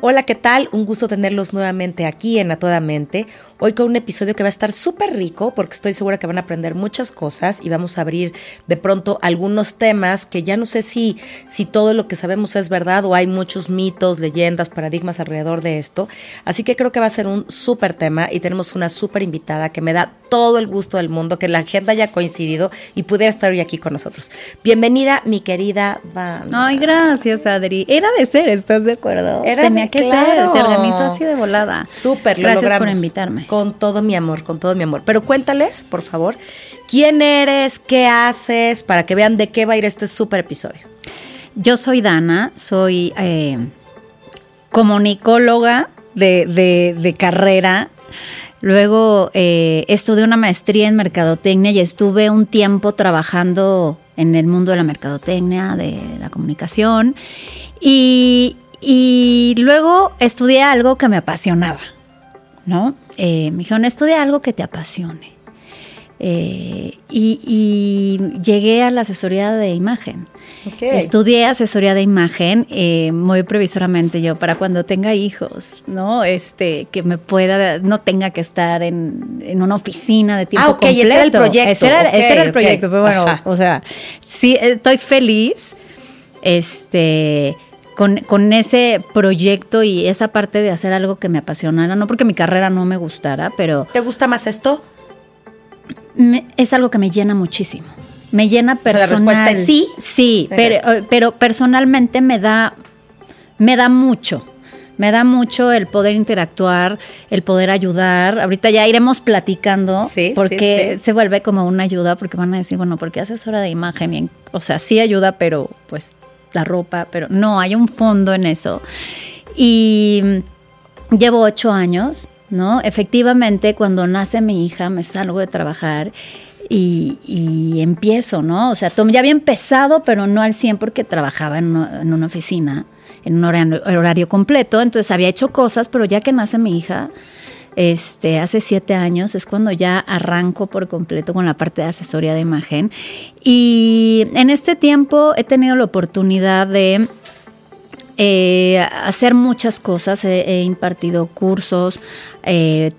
Hola, ¿qué tal? Un gusto tenerlos nuevamente aquí en A Toda Mente. Hoy con un episodio que va a estar súper rico porque estoy segura que van a aprender muchas cosas y vamos a abrir de pronto algunos temas que ya no sé si, si todo lo que sabemos es verdad o hay muchos mitos, leyendas, paradigmas alrededor de esto. Así que creo que va a ser un súper tema y tenemos una súper invitada que me da todo el gusto del mundo que la agenda haya coincidido y pudiera estar hoy aquí con nosotros. Bienvenida, mi querida Van. Ay, gracias, Adri. Era de ser, ¿estás de acuerdo? Era Tenía que claro. ser, se organizó así de volada. Súper, lo Gracias por invitarme. Con todo mi amor, con todo mi amor. Pero cuéntales, por favor, quién eres, qué haces, para que vean de qué va a ir este súper episodio. Yo soy Dana, soy eh, comunicóloga de, de- de carrera. Luego eh, estudié una maestría en mercadotecnia y estuve un tiempo trabajando en el mundo de la mercadotecnia, de la comunicación. Y, y luego estudié algo que me apasionaba, ¿no? Eh, me dijeron, estudia algo que te apasione. Eh, y, y llegué a la asesoría de imagen. Estudié asesoría de imagen eh, muy previsoramente yo para cuando tenga hijos, ¿no? Este, que me pueda, no tenga que estar en, en una oficina de tiempo Ah, ok, ese era el proyecto, Ese era, ese ok, era el proyecto, pero bueno, Ajá. o sea, sí, estoy feliz, este, con, con ese proyecto y esa parte de hacer algo que me apasionara, no porque mi carrera no me gustara, pero ¿Te gusta más esto? me- es algo que me llena muchísimo. Me llena sea, la personal. respuesta es sí. Sí, pero, eh, pero personalmente me da, me da mucho. Me da mucho el poder interactuar, el poder ayudar. Ahorita ya iremos platicando Sí, sí, porque sí. se vuelve como una ayuda, porque van a decir, bueno, porque asesora de imagen, y o sea, sí ayuda, pero pues la ropa, pero no, hay un fondo en eso. Y llevo ocho años, ¿no? Efectivamente, cuando nace mi hija, me salgo de trabajar y, empiezo, ¿no? O sea, ya había empezado, pero no al 100 porque trabajaba en una, en una oficina, en un horario, horario completo, entonces había hecho cosas, pero ya que nace mi hija, este, hace siete años es cuando ya arranco por completo con la parte de asesoría de imagen. Y en este tiempo he tenido la oportunidad de eh, hacer muchas cosas. He, impartido cursos eh,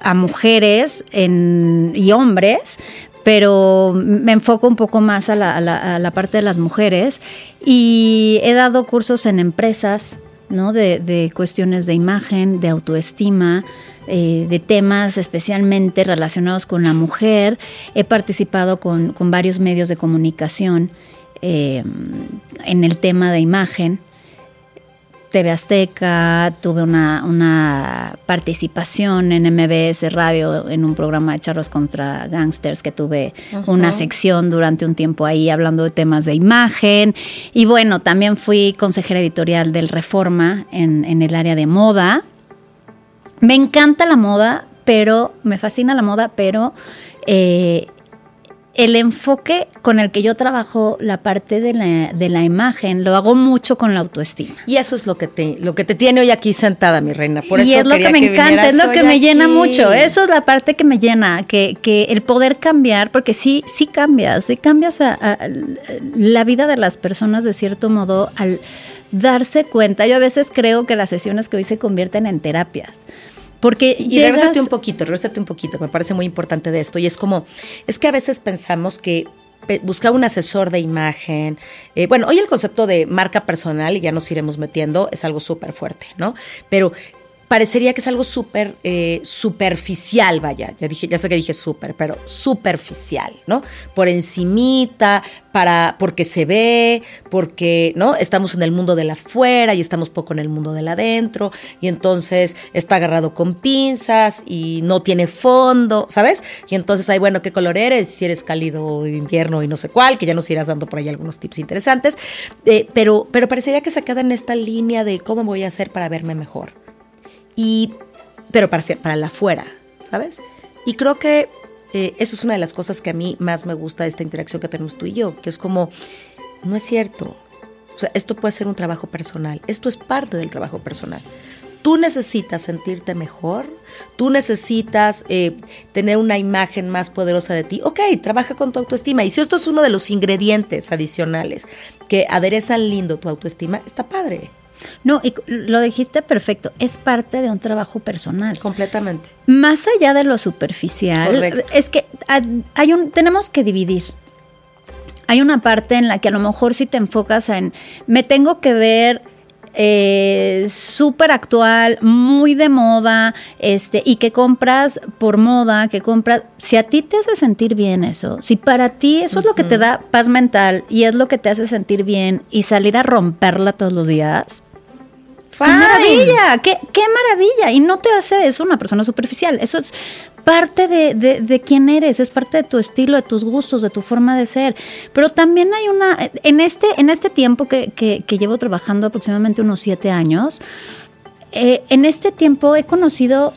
a mujeres y hombres, pero me enfoco un poco más a la- a la parte de las mujeres y he dado cursos en empresas, ¿no? De, de cuestiones de imagen, de autoestima, eh, de temas especialmente relacionados con la mujer. He participado con, varios medios de comunicación eh, en el tema de imagen. TV Azteca, tuve una, una participación en MBS Radio en un programa de charros contra gangsters que tuve una sección durante un tiempo ahí hablando de temas de imagen. Y bueno, también fui consejera editorial del Reforma en, en el área de moda. Me encanta la moda, pero me fascina la moda, pero eh, el enfoque con el que yo trabajo la parte de la, de la imagen lo hago mucho con la autoestima. Y eso es lo que te, lo que te tiene hoy aquí sentada, mi reina. Por y eso es lo que me encanta, es lo que me llena mucho. Eso es la parte que me llena, que, que el poder cambiar, porque sí, sí cambias, sí cambias a, a- a la vida de las personas de cierto modo al darse cuenta. Yo a veces creo que las sesiones que hoy se convierten en terapias. Porque Y llegas- un poquito, regrésate un poquito, que me parece muy importante de esto. Y es como, es que a veces pensamos que buscar un asesor de imagen, eh, bueno, hoy el concepto de marca personal, y ya nos iremos metiendo, es algo súper fuerte, ¿no? Pero parecería que es algo súper eh, superficial, vaya, ya dije, ya sé que dije súper, pero superficial, ¿no? Por encimita, para, porque se ve, porque, ¿no? Estamos en el mundo de la afuera y estamos poco en el mundo del adentro, y entonces está agarrado con pinzas y no tiene fondo, ¿sabes? Y entonces, ay, bueno, ¿qué color eres? Si eres cálido invierno y no sé cuál, que ya nos irás dando por ahí algunos tips interesantes, eh, pero, pero parecería que se queda en esta línea de cómo voy a hacer para verme mejor y pero para, para la afuera, ¿sabes? Y creo que eh, eso es una de las cosas que a mí más me gusta de esta interacción que tenemos tú y yo, que es como, no es cierto. O sea, esto puede ser un trabajo personal. Esto es parte del trabajo personal. Tú necesitas sentirte mejor, tú necesitas eh, tener una imagen más poderosa de ti. Ok, trabaja con tu autoestima. Y si esto es uno de los ingredientes adicionales que aderezan lindo tu autoestima, está padre. No, y lo dijiste perfecto, es parte de un trabajo personal. Completamente. Más allá de lo superficial, es que hay un, tenemos que dividir. Hay una parte en la que a lo mejor si te enfocas en, me tengo que ver eh, súper actual, muy de moda, este, y que compras por moda, que compras, si a ti te hace sentir bien eso, si para ti eso es lo que te da paz mental y es lo que te hace sentir bien y salir a romperla todos los días, ¡Qué maravilla! Qué, ¡Qué, maravilla! Y no te hace eso una persona superficial. Eso es parte de, de, quién eres, es parte de tu estilo, de tus gustos, de tu forma de ser. Pero también hay una. En este, en este tiempo que, que, llevo trabajando aproximadamente unos siete años, eh, en este tiempo he conocido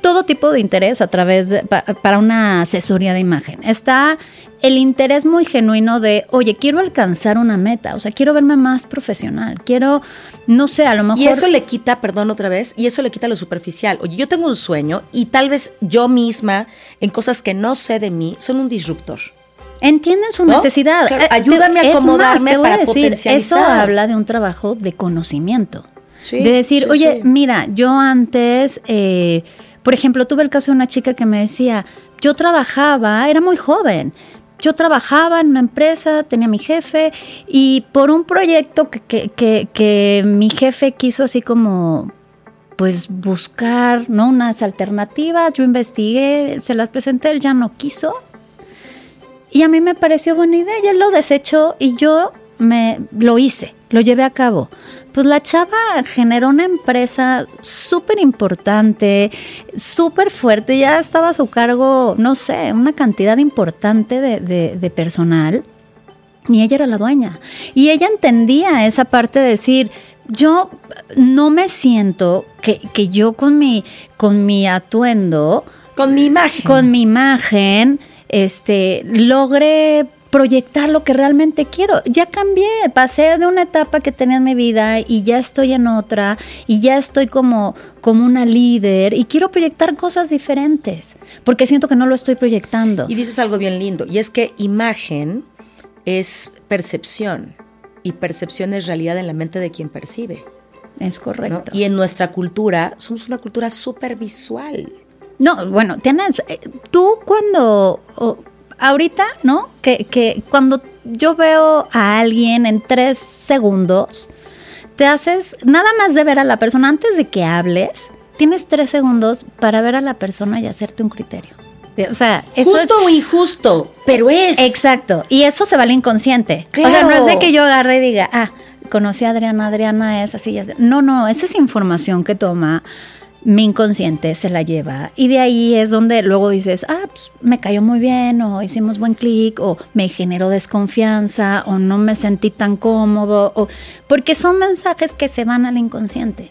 todo tipo de interés a través de, para una asesoría de imagen. Está el interés muy genuino de, oye, quiero alcanzar una meta, o sea, quiero verme más profesional, quiero, no sé, a lo mejor... Y eso le quita, perdón otra vez, y eso le quita lo superficial. Oye, yo tengo un sueño y tal vez yo misma, en cosas que no sé de mí, son un disruptor. Entienden su necesidad. Eh, ayúdame a acomodarme para decir, Eso habla de un trabajo de conocimiento. de decir, oye, mira, yo antes... Eh, por ejemplo, tuve el caso de una chica que me decía, yo trabajaba, era muy joven, yo trabajaba en una empresa, tenía mi jefe y por un proyecto que, que, mi jefe quiso así como pues buscar ¿no? unas alternativas, yo investigué, se las presenté, él ya no quiso y a mí me pareció buena idea y él lo desechó y yo me lo hice, lo llevé a cabo. Pues la chava generó una empresa súper importante, súper fuerte, ya estaba a su cargo, no sé, una cantidad importante de, personal y ella era la dueña. Y ella entendía esa parte de decir, yo no me siento que, que yo con mi, con mi atuendo, con mi imagen, con mi imagen, este, logre proyectar lo que realmente quiero. Ya cambié, pasé de una etapa que tenía en mi vida y ya estoy en otra y ya estoy como, como una líder y quiero proyectar cosas diferentes porque siento que no lo estoy proyectando. Y dices algo bien lindo y es que imagen es percepción y percepción es realidad en la mente de quien percibe. Es correcto. Y en nuestra cultura somos una cultura súper visual. No, bueno, tienes, eh, tú cuando, ahorita, ¿no? Que, que cuando yo veo a alguien en tres segundos, te haces, nada más de ver a la persona antes de que hables, tienes tres segundos para ver a la persona y hacerte un criterio. O sea, eso Justo o injusto, pero es. Exacto. Y eso se va al inconsciente. Claro. O sea, no es de que yo agarre y diga, ah, conocí a Adriana, Adriana es así, ya No, no, esa es información que toma mi inconsciente se la lleva y de ahí es donde luego dices, ah, pues me cayó muy bien o hicimos buen clic o me generó desconfianza o no me sentí tan cómodo o porque son mensajes que se van al inconsciente.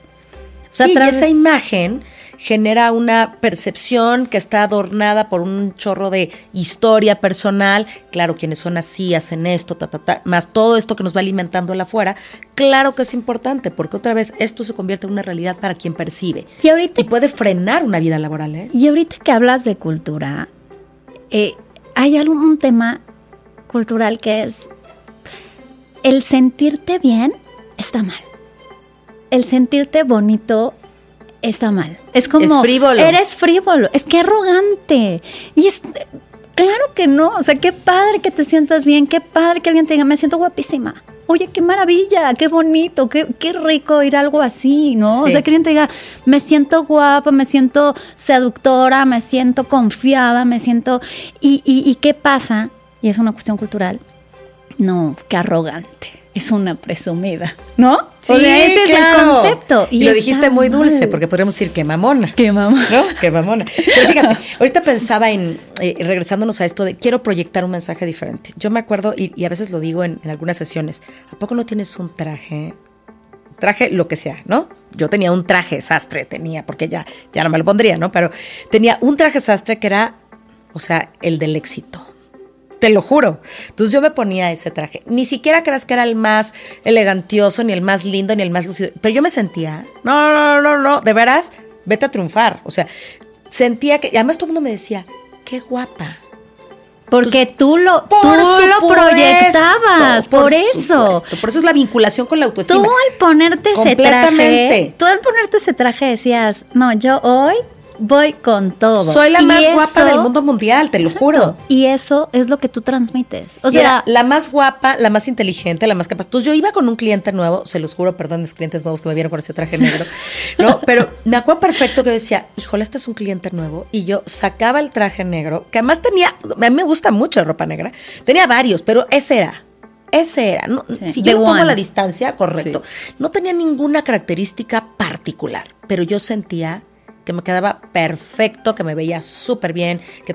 O sea, sí, esa imagen genera una percepción que está adornada por un chorro de historia personal. Claro, quienes son así hacen esto, ta, ta, ta, más todo esto que nos va alimentando el afuera. Claro que es importante, porque otra vez esto se convierte en una realidad para quien percibe. Y, ahorita, y puede frenar una vida laboral. ¿eh? Y ahorita que hablas de cultura, eh, hay algún tema cultural que es el sentirte bien está mal. El sentirte bonito está mal. Es como. Es frívolo. Eres frívolo. Es que arrogante. Y es. Claro que no. O sea, qué padre que te sientas bien. Qué padre que alguien te diga, me siento guapísima. Oye, qué maravilla, qué bonito, qué, qué rico ir algo así, ¿no? O sea, que alguien te diga, me siento guapa, me siento seductora, me siento confiada, me siento. ¿Y, y, y qué pasa? Y es una cuestión cultural. No, qué arrogante es una presumida, ¿no? Sí, ese es el concepto. Y, lo dijiste muy dulce, porque podríamos decir que mamona. Que mamona. ¿No? Que mamona. Pero fíjate, ahorita pensaba en, eh, regresándonos a esto de quiero proyectar un mensaje diferente. Yo me acuerdo, y, a veces lo digo en, algunas sesiones, ¿a poco no tienes un traje? Traje lo que sea, ¿no? Yo tenía un traje sastre, tenía, porque ya, ya no me lo pondría, ¿no? Pero tenía un traje sastre que era o sea, el del éxito. Te lo juro. Entonces yo me ponía ese traje. Ni siquiera creas que era el más elegantioso, ni el más lindo, ni el más lucido. Pero yo me sentía, no, no, no, no, de veras, vete a triunfar. O sea, sentía que, y además todo el mundo me decía, qué guapa. Porque tú lo, tú lo proyectabas, por, eso. Por eso es la vinculación con la autoestima. Tú al ponerte ese traje, tú al ponerte ese traje decías, no, yo hoy voy con todo. Soy la más guapa del mundo mundial, te lo juro. Y eso es lo que tú transmites. O sea, la más guapa, la más inteligente, la más capaz. Entonces yo iba con un cliente nuevo, se los juro, perdón, mis clientes nuevos que me vieron con ese traje negro, ¿no? Pero me acuerdo perfecto que decía, híjole, este es un cliente nuevo. Y yo sacaba el traje negro, que además tenía, a mí me gusta mucho la ropa negra. Tenía varios, pero ese era. Ese era. si yo pongo la distancia, correcto. No tenía ninguna característica particular, pero yo sentía que me quedaba perfecto, que me veía súper bien. Que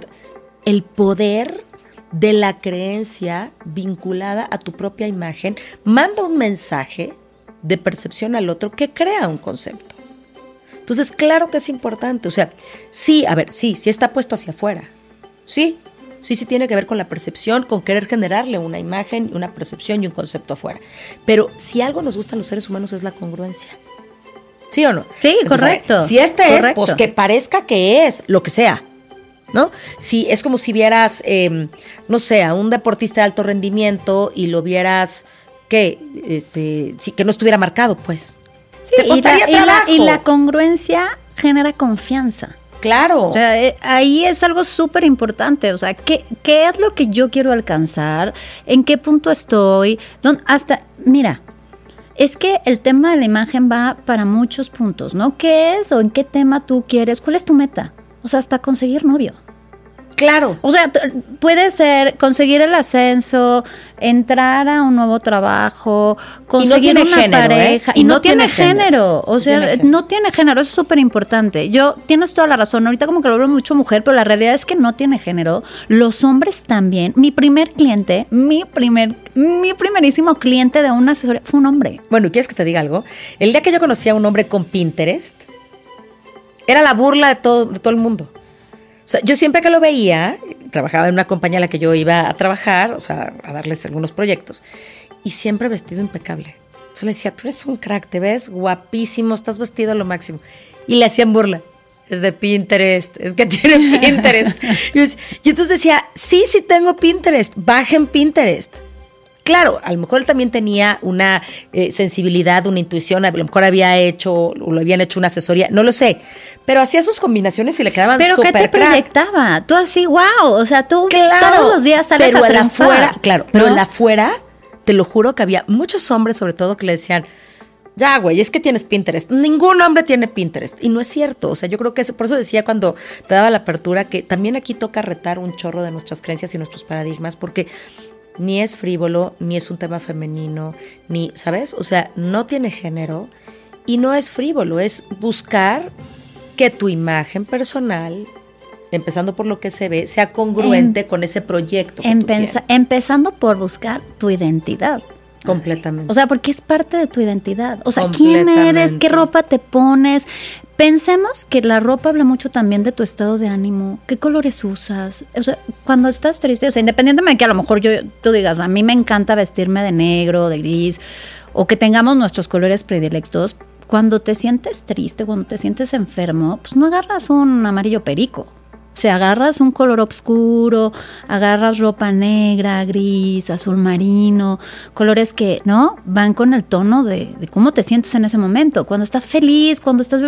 el poder de la creencia vinculada a tu propia imagen manda un mensaje de percepción al otro que crea un concepto. Entonces, claro que es importante. O sea, sí, a ver, sí, sí está puesto hacia afuera. Sí, sí, sí tiene que ver con la percepción, con querer generarle una imagen, una percepción y un concepto afuera. Pero si algo nos gusta a los seres humanos es la congruencia. ¿Sí o no? Sí, correcto. Si este es, pues que parezca que es, lo que sea. ¿No? Si es como si vieras, em, no sé, a un deportista de alto rendimiento y lo vieras que, este, que no estuviera marcado, pues. Sí, y, la, y, la, congruencia genera confianza. Claro. O sea, eh, ahí es algo súper importante. O sea, ¿qué, ¿qué, es lo que yo quiero alcanzar? ¿En qué punto estoy? hasta, mira, es que el tema de la imagen va para muchos puntos, ¿no? ¿Qué es o en qué tema tú quieres? ¿Cuál es tu meta? O sea, hasta conseguir novio. Claro. O sea, puede ser conseguir el ascenso, entrar a un nuevo trabajo, conseguir una ¿eh? pareja. Y, no, tiene, género. O sea, no tiene género. Eso es súper importante. Yo, tienes toda la razón. Ahorita como que lo hablo mucho mujer, pero la realidad es que no tiene género. Los hombres también. Mi primer cliente, mi primer, mi primerísimo cliente de una asesoría fue un hombre. Bueno, ¿quieres que te diga algo? El día que yo conocí a un hombre con Pinterest, era la burla de todo, de todo el mundo. Yo siempre que lo veía, trabajaba en una compañía a la que yo iba a trabajar, o sea, a darles algunos proyectos, y siempre vestido impecable. Entonces le decía, tú eres un crack, te ves guapísimo, estás vestido a lo máximo. Y le hacían burla. Es de Pinterest, es que tiene Pinterest. y, entonces decía, sí, sí tengo Pinterest, bajen Pinterest. Claro, a lo mejor él también tenía una eh, sensibilidad, una intuición, a lo mejor había hecho o lo habían hecho una asesoría, no lo sé, pero hacía sus combinaciones y le quedaban Pero ¿qué te proyectaba? Tú así, wow, o sea, tú todos los días sales pero a afuera, claro, pero en la afuera, te lo juro que había muchos hombres sobre todo que le decían, ya, güey, es que tienes Pinterest. Ningún hombre tiene Pinterest. Y no es cierto. O sea, yo creo que por eso decía cuando te daba la apertura que también aquí toca retar un chorro de nuestras creencias y nuestros paradigmas, porque ni es frívolo, ni es un tema femenino, ni, ¿sabes? O sea, no tiene género y no es frívolo, es buscar que tu imagen personal, empezando por lo que se ve, sea congruente con ese proyecto. empezando por buscar tu identidad. Completamente. O sea, porque es parte de tu identidad. O sea, ¿quién eres? ¿Qué ropa te pones? Pensemos que la ropa habla mucho también de tu estado de ánimo, qué colores usas. O sea, cuando estás triste, o sea, independientemente de que a lo mejor yo, tú digas, a mí me encanta vestirme de negro, de gris, o que tengamos nuestros colores predilectos, cuando te sientes triste, cuando te sientes enfermo, pues no agarras un amarillo perico. Si agarras un color oscuro, agarras ropa negra, gris, azul marino, colores que, ¿no? Van con el tono de, cómo te sientes en ese momento. Cuando estás feliz, cuando estás,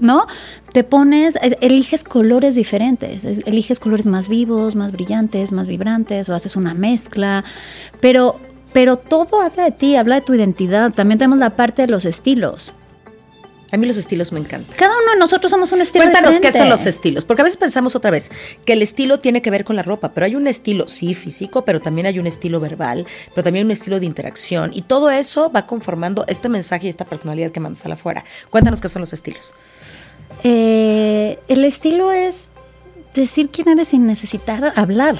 ¿no? Te pones, eliges colores diferentes, eliges colores más vivos, más brillantes, más vibrantes, o haces una mezcla. Pero, pero todo habla de ti, habla de tu identidad. También tenemos la parte de los estilos. A mí los estilos me encantan. Cada uno de nosotros somos un estilo Cuéntanos qué son los estilos, porque a veces pensamos otra vez que el estilo tiene que ver con la ropa, pero hay un estilo, sí, físico, pero también hay un estilo verbal, pero también un estilo de interacción, y todo eso va conformando este mensaje y esta personalidad que mandas a la afuera. Cuéntanos qué son los estilos. Eh, el estilo es decir quién eres sin necesitar hablar.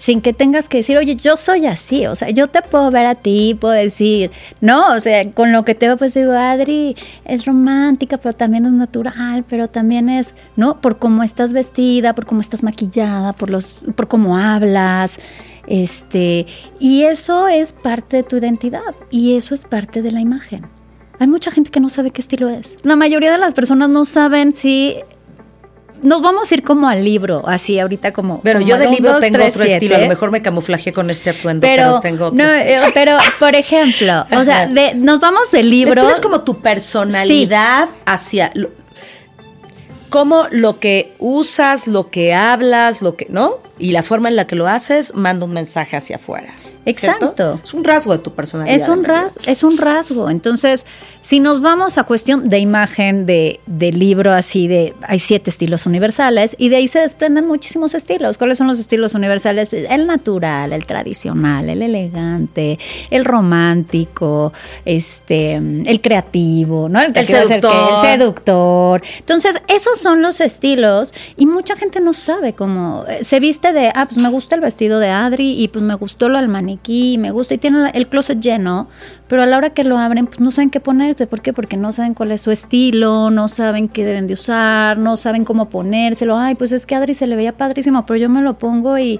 Sin que tengas que decir, oye, yo soy así, o sea, yo te puedo ver a ti, puedo decir, no, o sea, con lo que te veo, pues digo, Adri es romántica, pero también es natural, pero también es, ¿no? Por cómo estás vestida, por cómo estás maquillada, por los, por cómo hablas, este, y eso es parte de tu identidad, y eso es parte de la imagen. Hay mucha gente que no sabe qué estilo es. La mayoría de las personas no saben si nos vamos a ir como al libro, así ahorita como. Pero como yo de libro dos, tengo tres, otro estilo. A lo mejor me camuflaje con este atuendo, pero, Pero, tengo otro no, eh, pero por ejemplo, o sea, de- nos vamos de libro. Esto es como tu personalidad hacia lo- cómo lo que usas, lo que hablas, lo que, ¿no? Y la forma en la que lo haces manda un mensaje hacia afuera. ¿Cierto? Exacto. Es un rasgo de tu personalidad. Es un, ras, es un rasgo. Entonces, si nos vamos a cuestión de imagen, de, de libro así, de hay siete estilos universales, y de ahí se desprenden muchísimos estilos. ¿Cuáles son los estilos universales? Pues, El natural, el tradicional, el elegante, el romántico, este, el creativo, ¿no? El seductor. el seductor. Entonces, esos son los estilos, y mucha gente no sabe cómo. eh, Se viste de, ah, pues me gusta el vestido de Adri, y pues me gustó lo del maniquí, me gusta, y tienen el closet lleno, pero a la hora que lo abren, pues no saben qué ponerse. ¿Por qué? Porque no saben cuál es su estilo, no saben qué deben de usar, no saben cómo ponérselo. Ay, pues es que Adri se le veía padrísimo, pero yo me lo pongo y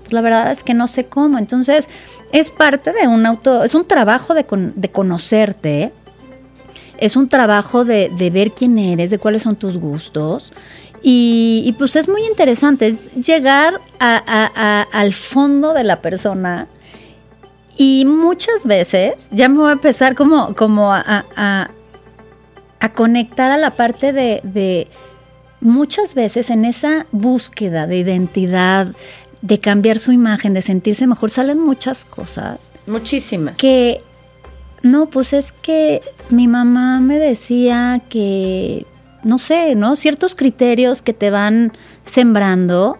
pues la verdad es que no sé cómo. Entonces, es parte de un auto, es un trabajo de, con- de conocerte, es un trabajo de, de ver quién eres, de cuáles son tus gustos. Y, pues es muy interesante, es llegar a- al fondo de la persona. Y muchas veces, ya me voy a empezar como, como a, a- conectar a la parte de, de muchas veces en esa búsqueda de identidad, de cambiar su imagen, de sentirse mejor, salen muchas cosas Muchísimas. que no, pues es que mi mamá me decía que no sé, ¿no? Ciertos criterios que te van sembrando,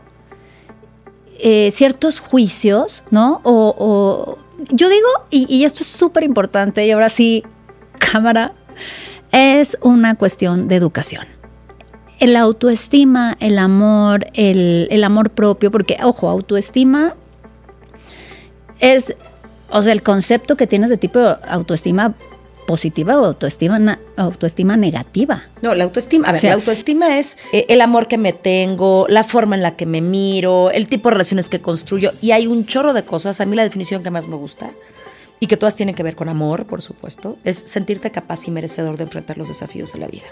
eh, ciertos juicios, ¿no? O, o- yo digo, y, esto es súper importante, y ahora sí, cámara, es una cuestión de educación. El autoestima, el amor, el, el amor propio, porque, ojo, autoestima es, o sea, el concepto que tienes de tipo autoestima positiva o autoestima, autoestima negativa. No, la autoestima, a ver, O sea- la autoestima es eh, el amor que me tengo, la forma en la que me miro, el tipo de relaciones que construyo. Y hay un chorro de cosas. A mí la definición que más me gusta, y que todas tienen que ver con amor, por supuesto, es sentirte capaz y merecedor de enfrentar los desafíos de la vida.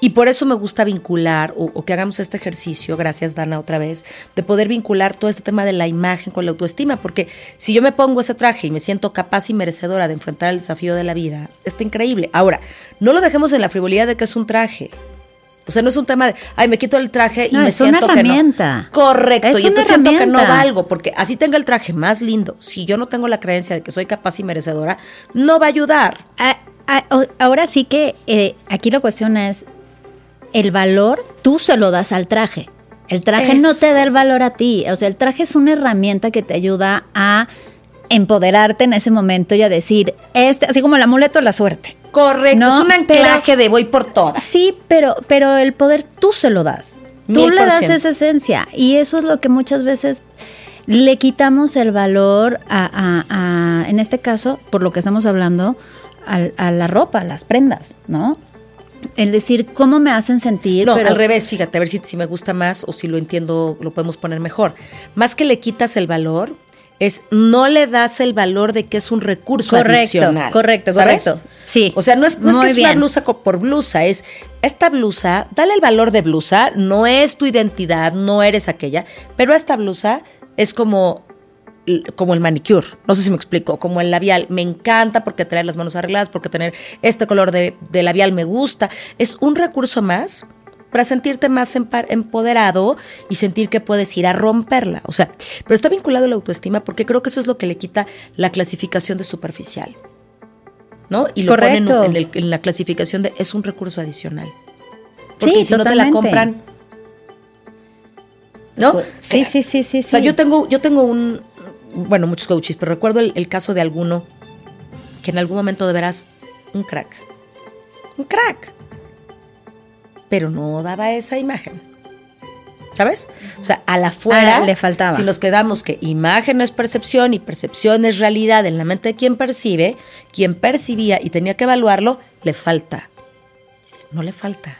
Y por eso me gusta vincular, o, que hagamos este ejercicio, gracias Dana otra vez, de poder vincular todo este tema de la imagen con la autoestima, porque si yo me pongo ese traje y me siento capaz y merecedora de enfrentar el desafío de la vida, está increíble. Ahora, no lo dejemos en la frivolidad de que es un traje. O sea, no es un tema de, ay, me quito el traje y No, me es una siento que no. herramienta. Correcto, Es y entonces siento que no herramienta. valgo, porque así tenga el traje más lindo, si yo no tengo la creencia de que soy capaz y merecedora, no va a ayudar. Ah, ah, ahora sí que eh, aquí la cuestión es el valor, tú se lo das al traje. El traje no te da el valor a ti. O sea, el traje es una herramienta que te ayuda a empoderarte en ese momento y a decir, este, así como el amuleto de la suerte. Correcto, No, es un pero- anclaje de voy por todas. Sí, pero, pero el poder tú se lo das. Tú le das esa esencia. Y eso es lo que muchas veces le quitamos el valor a, a- a- en este caso, por lo que estamos hablando, a, la ropa, a las prendas, ¿no? El decir, ¿cómo me hacen sentir? No, Pero- al revés, fíjate, a ver si, si me gusta más o si lo entiendo, lo podemos poner mejor. Más que le quitas el valor, es no le das el valor de que es un recurso Correcto, adicional. correcto, ¿sabes? correcto. Sí. O sea, no es, no es que es una blusa por blusa, es esta blusa, dale el valor de blusa, no es tu identidad, no eres aquella, pero esta blusa es como como el manicure, no sé si me explico, como el labial, me encanta porque traer las manos arregladas, porque tener este color de, de labial me gusta, es un recurso más para sentirte más empoderado y sentir que puedes ir a romperla, o sea, pero está vinculado a la autoestima porque creo que eso es lo que le quita la clasificación de superficial, ¿no? Y lo ponen Correcto. en, el- en la clasificación de es un recurso adicional. Porque Sí, si no te la totalmente. compran, ¿no? Sí, sí, sí, sí. O sea, sí. yo tengo, yo tengo un, bueno, muchos coaches, pero recuerdo el, el caso de alguno que en algún momento de veras, un crack. Un crack. Pero no daba esa imagen. ¿Sabes? O sea, a la fuera, Ah, le faltaba. si nos quedamos que imagen es percepción y percepción es realidad en la mente de quien percibe, quien percibía y tenía que evaluarlo, le falta. No le falta.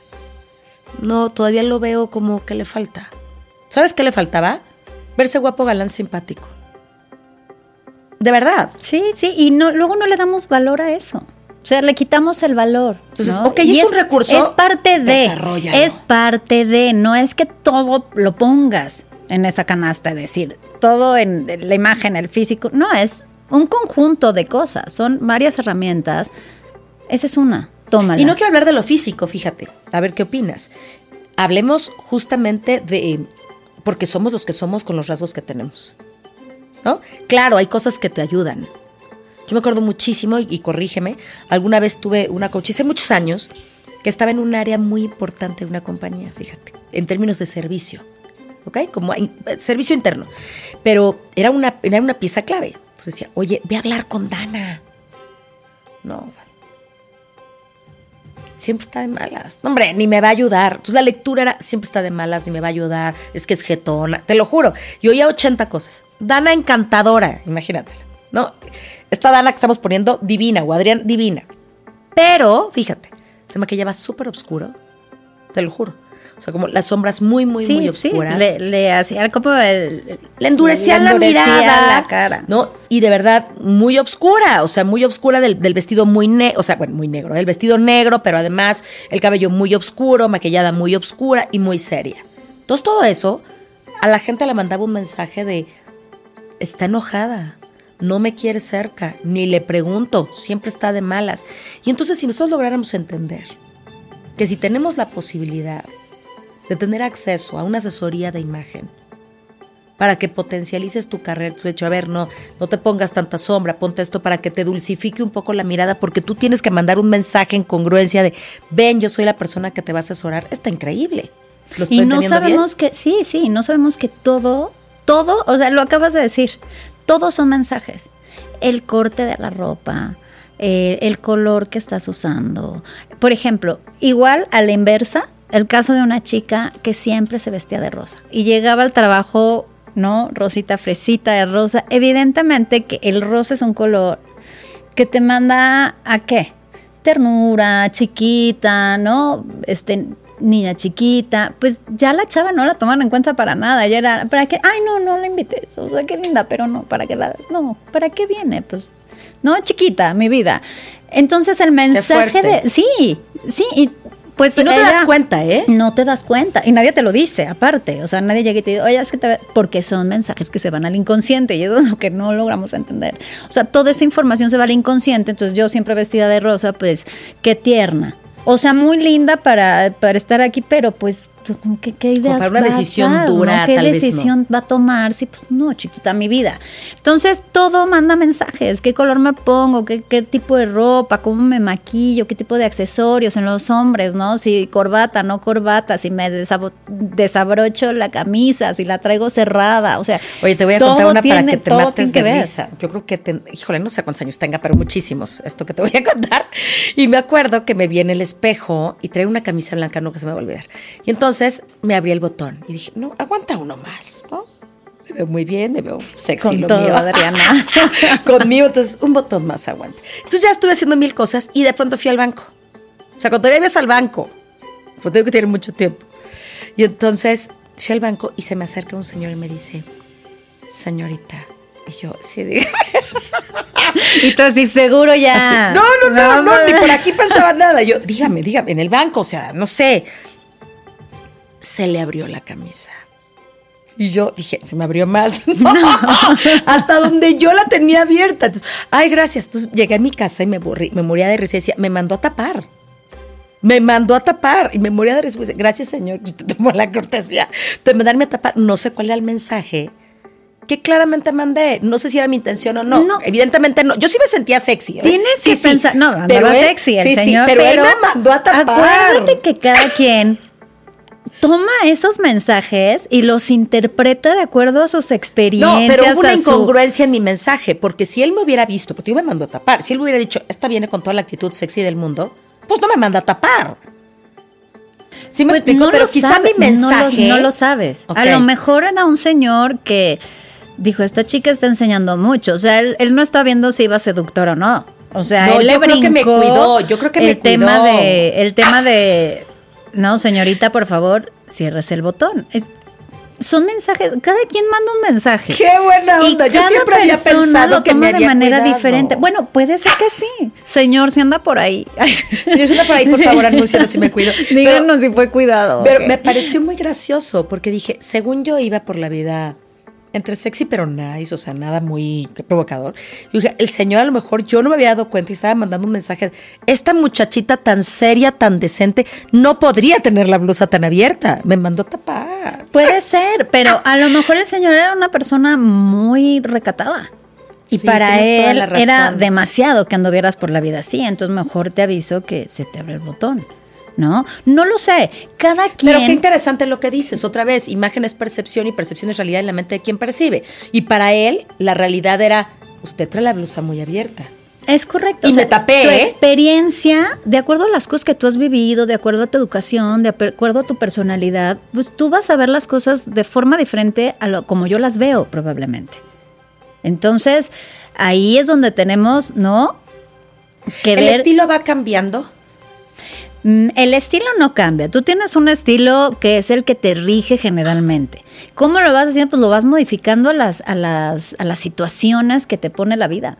No, todavía lo veo como que le falta. ¿Sabes qué le faltaba? Verse guapo, galán, simpático. De verdad. Sí, sí, y no, luego no le damos valor a eso. O sea, le quitamos el valor. Entonces, ¿no? ok, es un recurso, Es parte de. Es parte de. No es que todo lo pongas en esa canasta, es decir, todo en la imagen, el físico. No, es un conjunto de cosas. Son varias herramientas. Esa es una. Tómala. Y no quiero hablar de lo físico, fíjate. A ver qué opinas. Hablemos justamente de. Porque somos los que somos con los rasgos que tenemos. ¿No? Claro, hay cosas que te ayudan. Yo me acuerdo muchísimo, y, corrígeme, alguna vez tuve una coach hace muchos años que estaba en un área muy importante de una compañía, fíjate, en términos de servicio. ¿Ok? Como in- servicio interno. Pero era una, era una pieza clave. Entonces decía, oye, ve a hablar con Dana. No, siempre está de malas. No, hombre, ni me va a ayudar. Entonces la lectura era, siempre está de malas, ni me va a ayudar, es que es jetona, te lo juro. Y oía 80 cosas. Dana encantadora, imagínatela. No, esta Dana que estamos poniendo, divina, o Adrián, divina. Pero, fíjate, se maquillaba súper oscuro, te lo juro. O sea, como las sombras muy, muy, sí, muy sí, oscuras. le, le hacía como el. Le endurecía le la endurecía mirada. la cara. ¿No? Y de verdad, muy oscura. O sea, muy oscura del, del vestido muy negro. O sea, bueno, muy negro. El vestido negro, pero además el cabello muy oscuro, maquillada muy oscura y muy seria. Entonces, todo eso, a la gente le mandaba un mensaje de: está enojada. No me quiere cerca, ni le pregunto, siempre está de malas. Y entonces, si nosotros lográramos entender que si tenemos la posibilidad de tener acceso a una asesoría de imagen, para que potencialices tu carrera. Tu hecho, a ver, no, no te pongas tanta sombra, ponte esto para que te dulcifique un poco la mirada, porque tú tienes que mandar un mensaje en congruencia de, ven, yo soy la persona que te va a asesorar. Está increíble. ¿Lo estoy Y no bien? sabemos que, sí, sí, no sabemos que todo, todo, o sea, lo acabas de decir, todos son mensajes. El corte de la ropa, eh, el color que estás usando. Por ejemplo, igual a la inversa, el caso de una chica que siempre se vestía de rosa y llegaba al trabajo, ¿no? Rosita fresita de rosa. Evidentemente que el rosa es un color que te manda a qué? Ternura, chiquita, ¿no? Este niña chiquita, pues ya la chava no la toman en cuenta para nada, ya era, ¿para qué? Ay, no, no la invites, o sea, qué linda, pero no, ¿para qué la, no, ¿para qué viene? Pues, no, chiquita, mi vida. Entonces el mensaje de, sí, sí, y pues Y no te das cuenta, ¿eh? no te das cuenta. Y nadie te lo dice, aparte. O sea, nadie llega y te dice, oye, es que te... ve-", Porque son mensajes que se van al inconsciente y eso es lo que no logramos entender. O sea, toda esa información se va al inconsciente. Entonces yo siempre vestida de rosa, pues, qué tierna. O sea, muy linda para, para estar aquí, pero pues, ¿tú ¿qué, qué ideas para una va a decisión dar, dura, no? ¿Qué tal vez no. decisión va a tomar? Sí, pues no, chiquita, mi vida. Entonces, todo manda mensajes. ¿Qué color me pongo? ¿Qué, qué tipo de ropa? ¿Cómo me maquillo? ¿Qué tipo de accesorios en los hombres, no? Si corbata, no corbata, si me desabrocho la camisa, si la traigo cerrada, o sea... Oye, te voy a contar una para que te mates que de ver. risa. Yo creo que, te- híjole, no sé cuántos años tenga, pero muchísimos, esto que te voy a contar. Y me acuerdo que me vi en el espejo y traía una camisa blanca, nunca se me va a olvidar. Y entonces me abrí el botón y dije, no, aguanta uno más, ¿no? Me veo muy bien, me veo sexy Con lo todo, mío. Adriana. Conmigo, entonces un botón más aguanta. Entonces ya estuve haciendo mil cosas y de pronto fui al banco. O sea, cuando ves al banco, porque tengo que tener mucho tiempo. Y entonces fui al banco y se me acerca un señor y me dice, señorita. Y yo, sí, diga. Y tú así, seguro ya. Así, no, no, no, no, Vamos. ni por aquí pensaba nada. Yo, dígame, dígame, en el banco, o sea, no sé. Se le abrió la camisa. Y yo dije, se me abrió más. No, hasta donde yo la tenía abierta. Entonces, ay, gracias. Entonces llegué a mi casa y me, borrí- me moría de risa. y decía, Me mandó a tapar. Me mandó a tapar y me moría de risa. Gracias, señor, que usted tomó la cortesía de mandarme a tapar. No sé cuál era el mensaje que claramente mandé. No sé si era mi intención o no. No. Evidentemente no. Yo sí me sentía sexy. ¿eh? Tienes Sí, que sí. pensar, no, Pero él- sexy el sí, señor, pero, él me mandó a tapar. Acuérdate que cada quien toma esos mensajes y los interpreta de acuerdo a sus No, experiencias. pero hubo una su- incongruencia en mi mensaje, porque si él me hubiera visto, porque yo me mandó a tapar, si él hubiera dicho, esta viene con toda la actitud sexy del mundo, pues no me manda a tapar. Sí me Pues explico, no pero quizá sabe- mi mensaje... No lo, no lo sabes. A lo mejor era un señor que dijo, esta chica está enseñando mucho. O sea, él, él no está viendo si iba seductor o no. O sea, No, él yo le creo que me cuidó, yo creo que me el tema cuidó. de El tema de, no, señorita, por favor, cierres el botón. Es- son mensajes, cada quien manda un mensaje. ¡Qué buena onda! Yo siempre había pensado lo que me de haría manera cuidado. diferente. Bueno, puede ser que sí. Señor, si anda por ahí. Señor, si anda por ahí, por favor, anúncianos si me cuido. Pero- Díganos si fue cuidado. Pero me pareció muy gracioso porque dije, según yo iba por la vida entre sexy pero nice, o sea, nada muy provocador. Yo dije, el señor a lo mejor yo no me había dado cuenta y estaba mandando un mensaje. Esta muchachita tan seria, tan decente, no podría tener la blusa tan abierta. Me mandó tapar. Puede ser, pero a lo mejor el señor era una persona muy recatada. Y Sí, para él era demasiado que anduvieras por la vida así. Entonces mejor te aviso que se te abre el botón. ¿No? No lo sé. Cada quien. Pero qué interesante lo que dices. Otra vez, imagen es percepción y percepción es realidad en la mente de quien percibe. Y para él, la realidad era, usted trae la blusa muy abierta. Es correcto. Y me tapé, Tu ¿eh? experiencia, de acuerdo a las cosas que tú has vivido, de acuerdo a tu educación, de acuerdo a tu personalidad, pues tú vas a ver las cosas de forma diferente a lo como yo las veo, probablemente. Entonces, ahí es donde tenemos, ¿no? Que ¿El ver. estilo va cambiando? Mm, El estilo no cambia. Tú tienes un estilo que es el que te rige generalmente. ¿Cómo lo vas haciendo? Pues lo vas modificando a las, a las, a las situaciones que te pone la vida.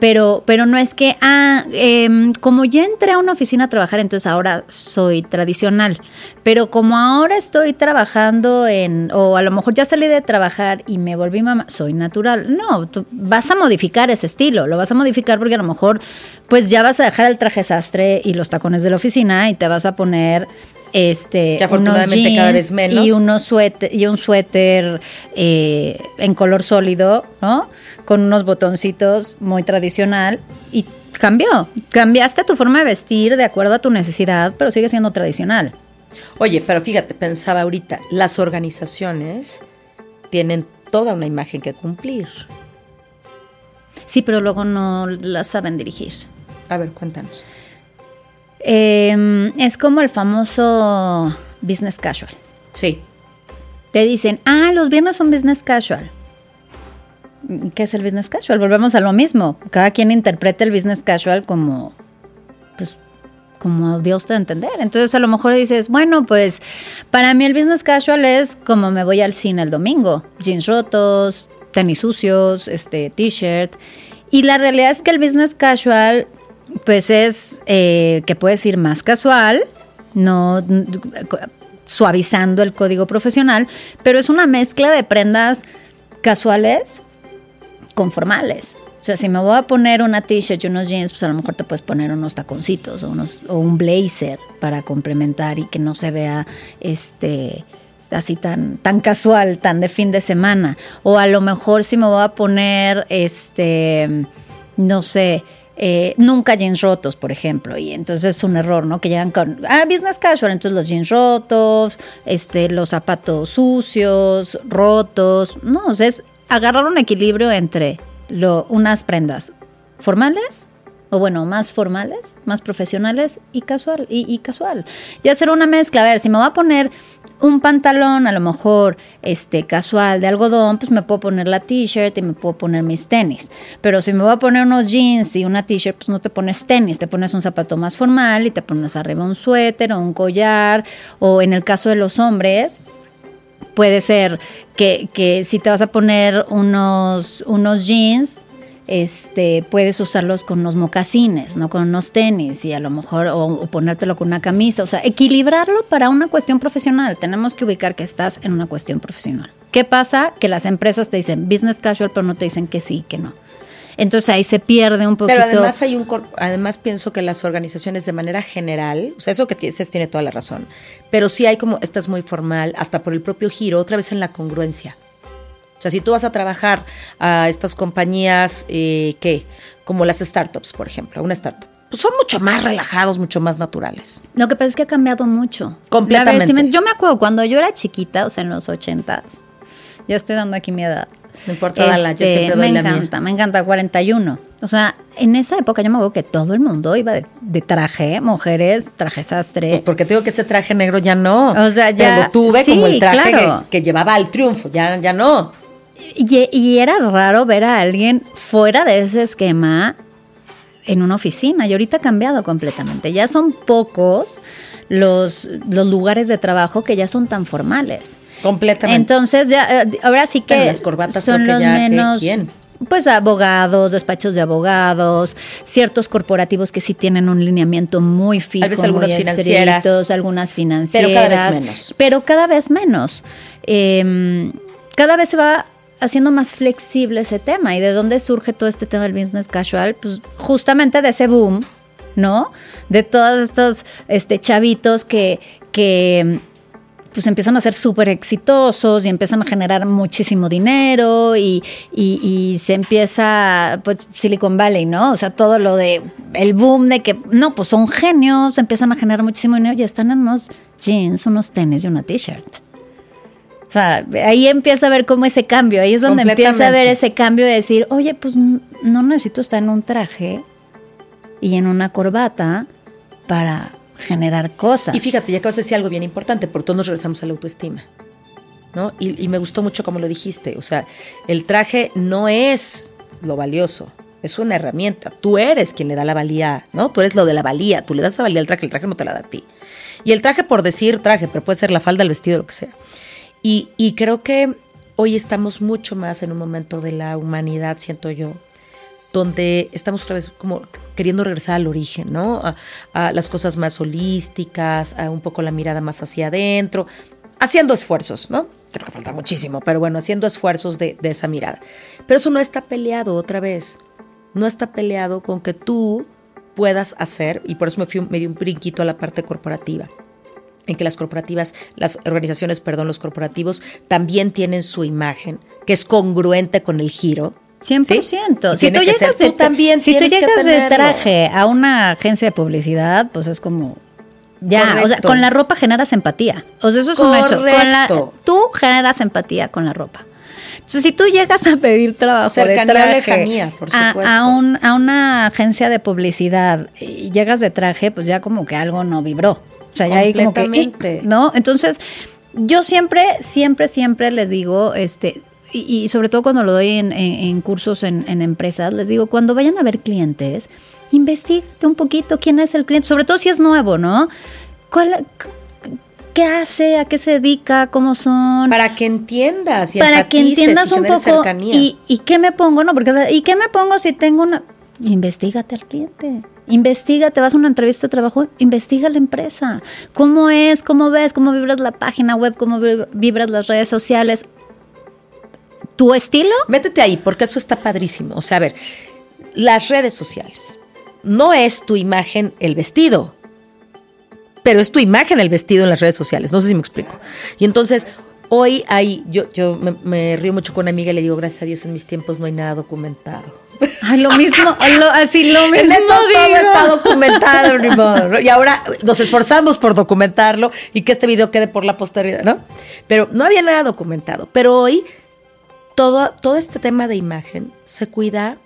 Pero, pero no es que, ah, em, como ya entré a una oficina a trabajar, entonces ahora soy tradicional. Pero como ahora estoy trabajando en, o a lo mejor ya salí de trabajar y me volví mamá, soy natural. No, tú vas a modificar ese estilo, lo vas a modificar porque a lo mejor pues ya vas a dejar el traje sastre y los tacones de la oficina y te vas a poner este Que afortunadamente unos cada vez menos. y unos suéter y un suéter eh, en color sólido, ¿no? Con unos botoncitos muy tradicional y cambió. Cambiaste tu forma de vestir de acuerdo a tu necesidad, pero sigue siendo tradicional. Oye, pero fíjate, pensaba ahorita, las organizaciones tienen toda una imagen que cumplir. Sí, pero luego no la saben dirigir. A ver, cuéntanos. Eh, es como el famoso business casual. Sí. Te dicen, ah, los viernes son business casual. ¿Qué es el business casual? Volvemos a lo mismo. Cada quien interpreta el business casual como, pues, como Dios te entender. Entonces a lo mejor dices, bueno, pues para mí el business casual es como me voy al cine el domingo. Jeans rotos, tenis sucios, este, t-shirt. Y la realidad es que el business casual, pues es eh, que puedes ir más casual, no suavizando el código profesional, pero es una mezcla de prendas casuales con formales. O sea, si me voy a poner una t-shirt y unos jeans, pues a lo mejor te puedes poner unos taconcitos o, unos, o un blazer para complementar y que no se vea este así tan, tan casual, tan de fin de semana. O a lo mejor si me voy a poner, este, no sé, eh, nunca jeans rotos, por ejemplo, y entonces es un error, ¿no? Que llegan con, ah, business casual, entonces los jeans rotos, este, los zapatos sucios, rotos, no, o sea, es agarrar un equilibrio entre lo, unas prendas formales, o bueno, más formales, más profesionales y casual, y, y casual. Y hacer una mezcla, a ver, si me voy a poner un pantalón, a lo mejor este casual de algodón, pues me puedo poner la t-shirt y me puedo poner mis tenis. Pero si me voy a poner unos jeans y una t-shirt, pues no te pones tenis, te pones un zapato más formal y te pones arriba un suéter o un collar, o en el caso de los hombres, puede ser que, que si te vas a poner unos, unos jeans, este, puedes usarlos con unos mocasines, no con unos tenis y a lo mejor o, o, ponértelo con una camisa, o sea, equilibrarlo para una cuestión profesional. Tenemos que ubicar que estás en una cuestión profesional. ¿Qué pasa? Que las empresas te dicen business casual, pero no te dicen que sí, que no. Entonces ahí se pierde un poquito. Pero además hay un además pienso que las organizaciones de manera general, o sea, eso que dices tiene toda la razón, pero sí hay como esta es muy formal, hasta por el propio giro, otra vez en la congruencia. O sea, si tú vas a trabajar a estas compañías, eh, ¿qué? Como las startups, por ejemplo, una startup. Pues son mucho más relajados, mucho más naturales. Lo que pasa es que ha cambiado mucho. Completamente. Yo me acuerdo cuando yo era chiquita, o sea, en los ochentas, ya estoy dando aquí mi edad. No importa, este, dala, yo siempre doy me la encanta, mía. me encanta, 41. O sea, en esa época yo me acuerdo que todo el mundo iba de, de traje, mujeres, traje sastre. Pues porque te digo que ese traje negro ya no. O sea, ya- Te lo tuve sí, como el traje claro. que, que llevaba al triunfo, ya, ya no. Y, y era raro ver a alguien fuera de ese esquema en una oficina. Y ahorita ha cambiado completamente. Ya son pocos los, los lugares de trabajo que ya son tan formales. Completamente. Entonces, ya, eh, ahora sí que Pero las corbatas son creo que los menos. ¿Quién? Pues abogados, despachos de abogados, ciertos corporativos que sí tienen un lineamiento muy fijo. Tal vez algunas muy financieras. algunas financieras. Pero cada vez menos. Pero cada vez menos. Eh, cada vez se va haciendo más flexible ese tema. ¿Y de dónde surge todo este tema del business casual? Pues justamente de ese boom, ¿no? De todos estos este, chavitos que, que pues empiezan a ser súper exitosos y empiezan a generar muchísimo dinero y, y- se empieza, pues Silicon Valley, ¿no? O sea, todo lo de el boom de que, no, pues son genios, empiezan a generar muchísimo dinero y están en unos jeans, unos tenis y una t-shirt. O sea, ahí empieza a ver cómo ese cambio, ahí es donde empieza a ver ese cambio de decir, oye, pues no necesito estar en un traje y en una corbata para generar cosas. Y fíjate, ya acabas de decir algo bien importante, por todos nos regresamos a la autoestima. ¿no? Y, y me gustó mucho como lo dijiste. O sea, el traje no es lo valioso, es una herramienta. Tú eres quien le da la valía, ¿no? Tú eres lo de la valía, tú le das esa valía al traje, el traje no te la da a ti. Y el traje por decir traje, pero puede ser la falda, el vestido, lo que sea. Y, creo que hoy estamos mucho más en un momento de la humanidad, siento yo, donde estamos otra vez como queriendo regresar al origen, ¿no? A, las cosas más holísticas, a un poco la mirada más hacia adentro, haciendo esfuerzos, ¿no? Creo que falta muchísimo, pero bueno, haciendo esfuerzos de, de esa mirada. Pero eso no está peleado otra vez, no está peleado con que tú puedas hacer, y por eso me, fui, me di un brinquito a la parte corporativa en que las corporativas, las organizaciones, perdón, los corporativos también tienen su imagen, que es congruente con el giro. 100%. ¿sí? Si tú llegas, de, tú también si tú llegas de traje a una agencia de publicidad, pues es como ya, o sea, con la ropa generas empatía. O sea, eso es un hecho. Con la- tú generas empatía con la ropa. Entonces, si tú llegas a pedir trabajo de traje lejanía, por. A, un- a una agencia de publicidad y llegas de traje, pues ya como que algo no vibró. O sea, ya ahí como que, Completamente. ¿no? Entonces, yo siempre, siempre, siempre les digo, este, y, y sobre todo cuando lo doy en, en- en cursos en, en empresas, les digo, cuando vayan a ver clientes, investigate un poquito quién es el cliente, sobre todo si es nuevo, ¿no? ¿Cuál, ¿Qué hace? ¿A qué se dedica? ¿Cómo son? Para que entiendas y para que entiendas y un poco cercanía. y, y qué me pongo, ¿no? Porque ¿y qué me pongo si tengo una investigate al cliente. Investiga, te vas a una entrevista de trabajo, investiga la empresa. ¿Cómo es? ¿Cómo ves? ¿Cómo vibras la página web? ¿Cómo vi- vibras las redes sociales? ¿Tu estilo? Métete ahí, porque eso está padrísimo. O sea, a ver, las redes sociales. No es tu imagen el vestido, pero es tu imagen el vestido en las redes sociales. No sé si me explico. Y entonces, hoy hay, yo, yo me, me río mucho con una amiga y le digo, gracias a Dios, en mis tiempos no hay nada documentado. Ay, lo mismo, lo- así lo mismo. En estos todo está documentado, ni modo. Y ahora nos esforzamos por documentarlo y que este video quede por la posteridad, ¿no? Pero no había nada documentado. Pero hoy todo, todo este tema de imagen se cuida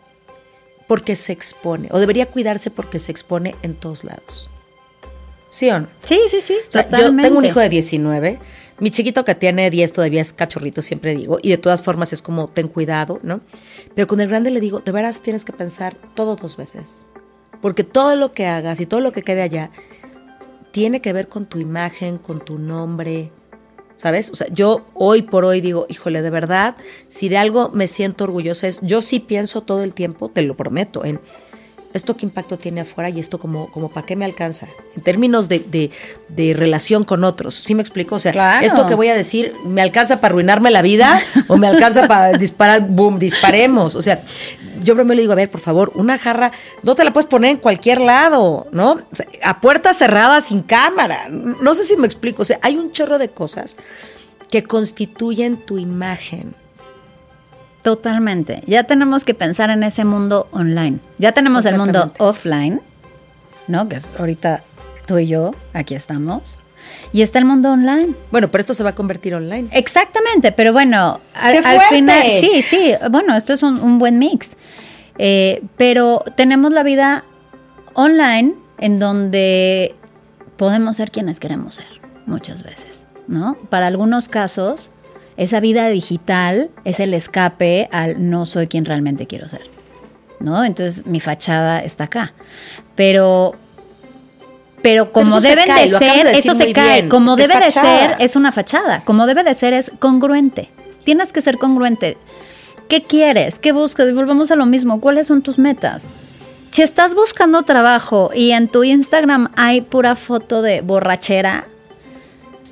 porque se expone, o debería cuidarse porque se expone en todos lados. ¿Sí o no? Sí, sí, sí. O sea, yo tengo un hijo de 19. Mi chiquito que tiene 10 todavía es cachorrito, siempre digo. Y de todas formas es como, ten cuidado, ¿no? Pero con el grande le digo, de veras tienes que pensar todo dos veces. Porque todo lo que hagas y todo lo que quede allá tiene que ver con tu imagen, con tu nombre, ¿sabes? O sea, yo hoy por hoy digo, híjole, de verdad, si de algo me siento orgullosa es, yo sí pienso todo el tiempo, te lo prometo, en esto qué impacto tiene afuera y esto como, como para qué me alcanza, en términos de, de- de relación con otros, ¿sí me explico? O sea, Claro. esto que voy a decir, ¿me alcanza para arruinarme la vida o me alcanza para disparar, boom, disparemos? O sea, yo me le digo, a ver, por favor, una jarra, no te la puedes poner en cualquier lado, ¿no? O sea, a puerta cerrada, sin cámara. No sé si me explico. O sea, hay un chorro de cosas que constituyen tu imagen. Totalmente. Ya tenemos que pensar en ese mundo online. Ya tenemos el mundo offline, ¿no? Que es ahorita tú y yo, aquí estamos. Y está el mundo online. Bueno, pero esto se va a convertir online. Exactamente, pero bueno, al, final, sí, sí, bueno, esto es un, un buen mix. Eh, pero tenemos la vida online en donde podemos ser quienes queremos ser muchas veces, ¿no? Para algunos casos, esa vida digital es el escape al no soy quien realmente quiero ser, ¿no? Entonces mi fachada está acá. Pero pero como se cae, de ser, de eso se cae. bien, Como es debe de ser, es una fachada. Como debe de ser, es congruente. Tienes que ser congruente. ¿Qué quieres? ¿Qué buscas? Y volvemos a lo mismo. ¿Cuáles son tus metas? Si estás buscando trabajo y en tu Instagram hay pura foto de borrachera,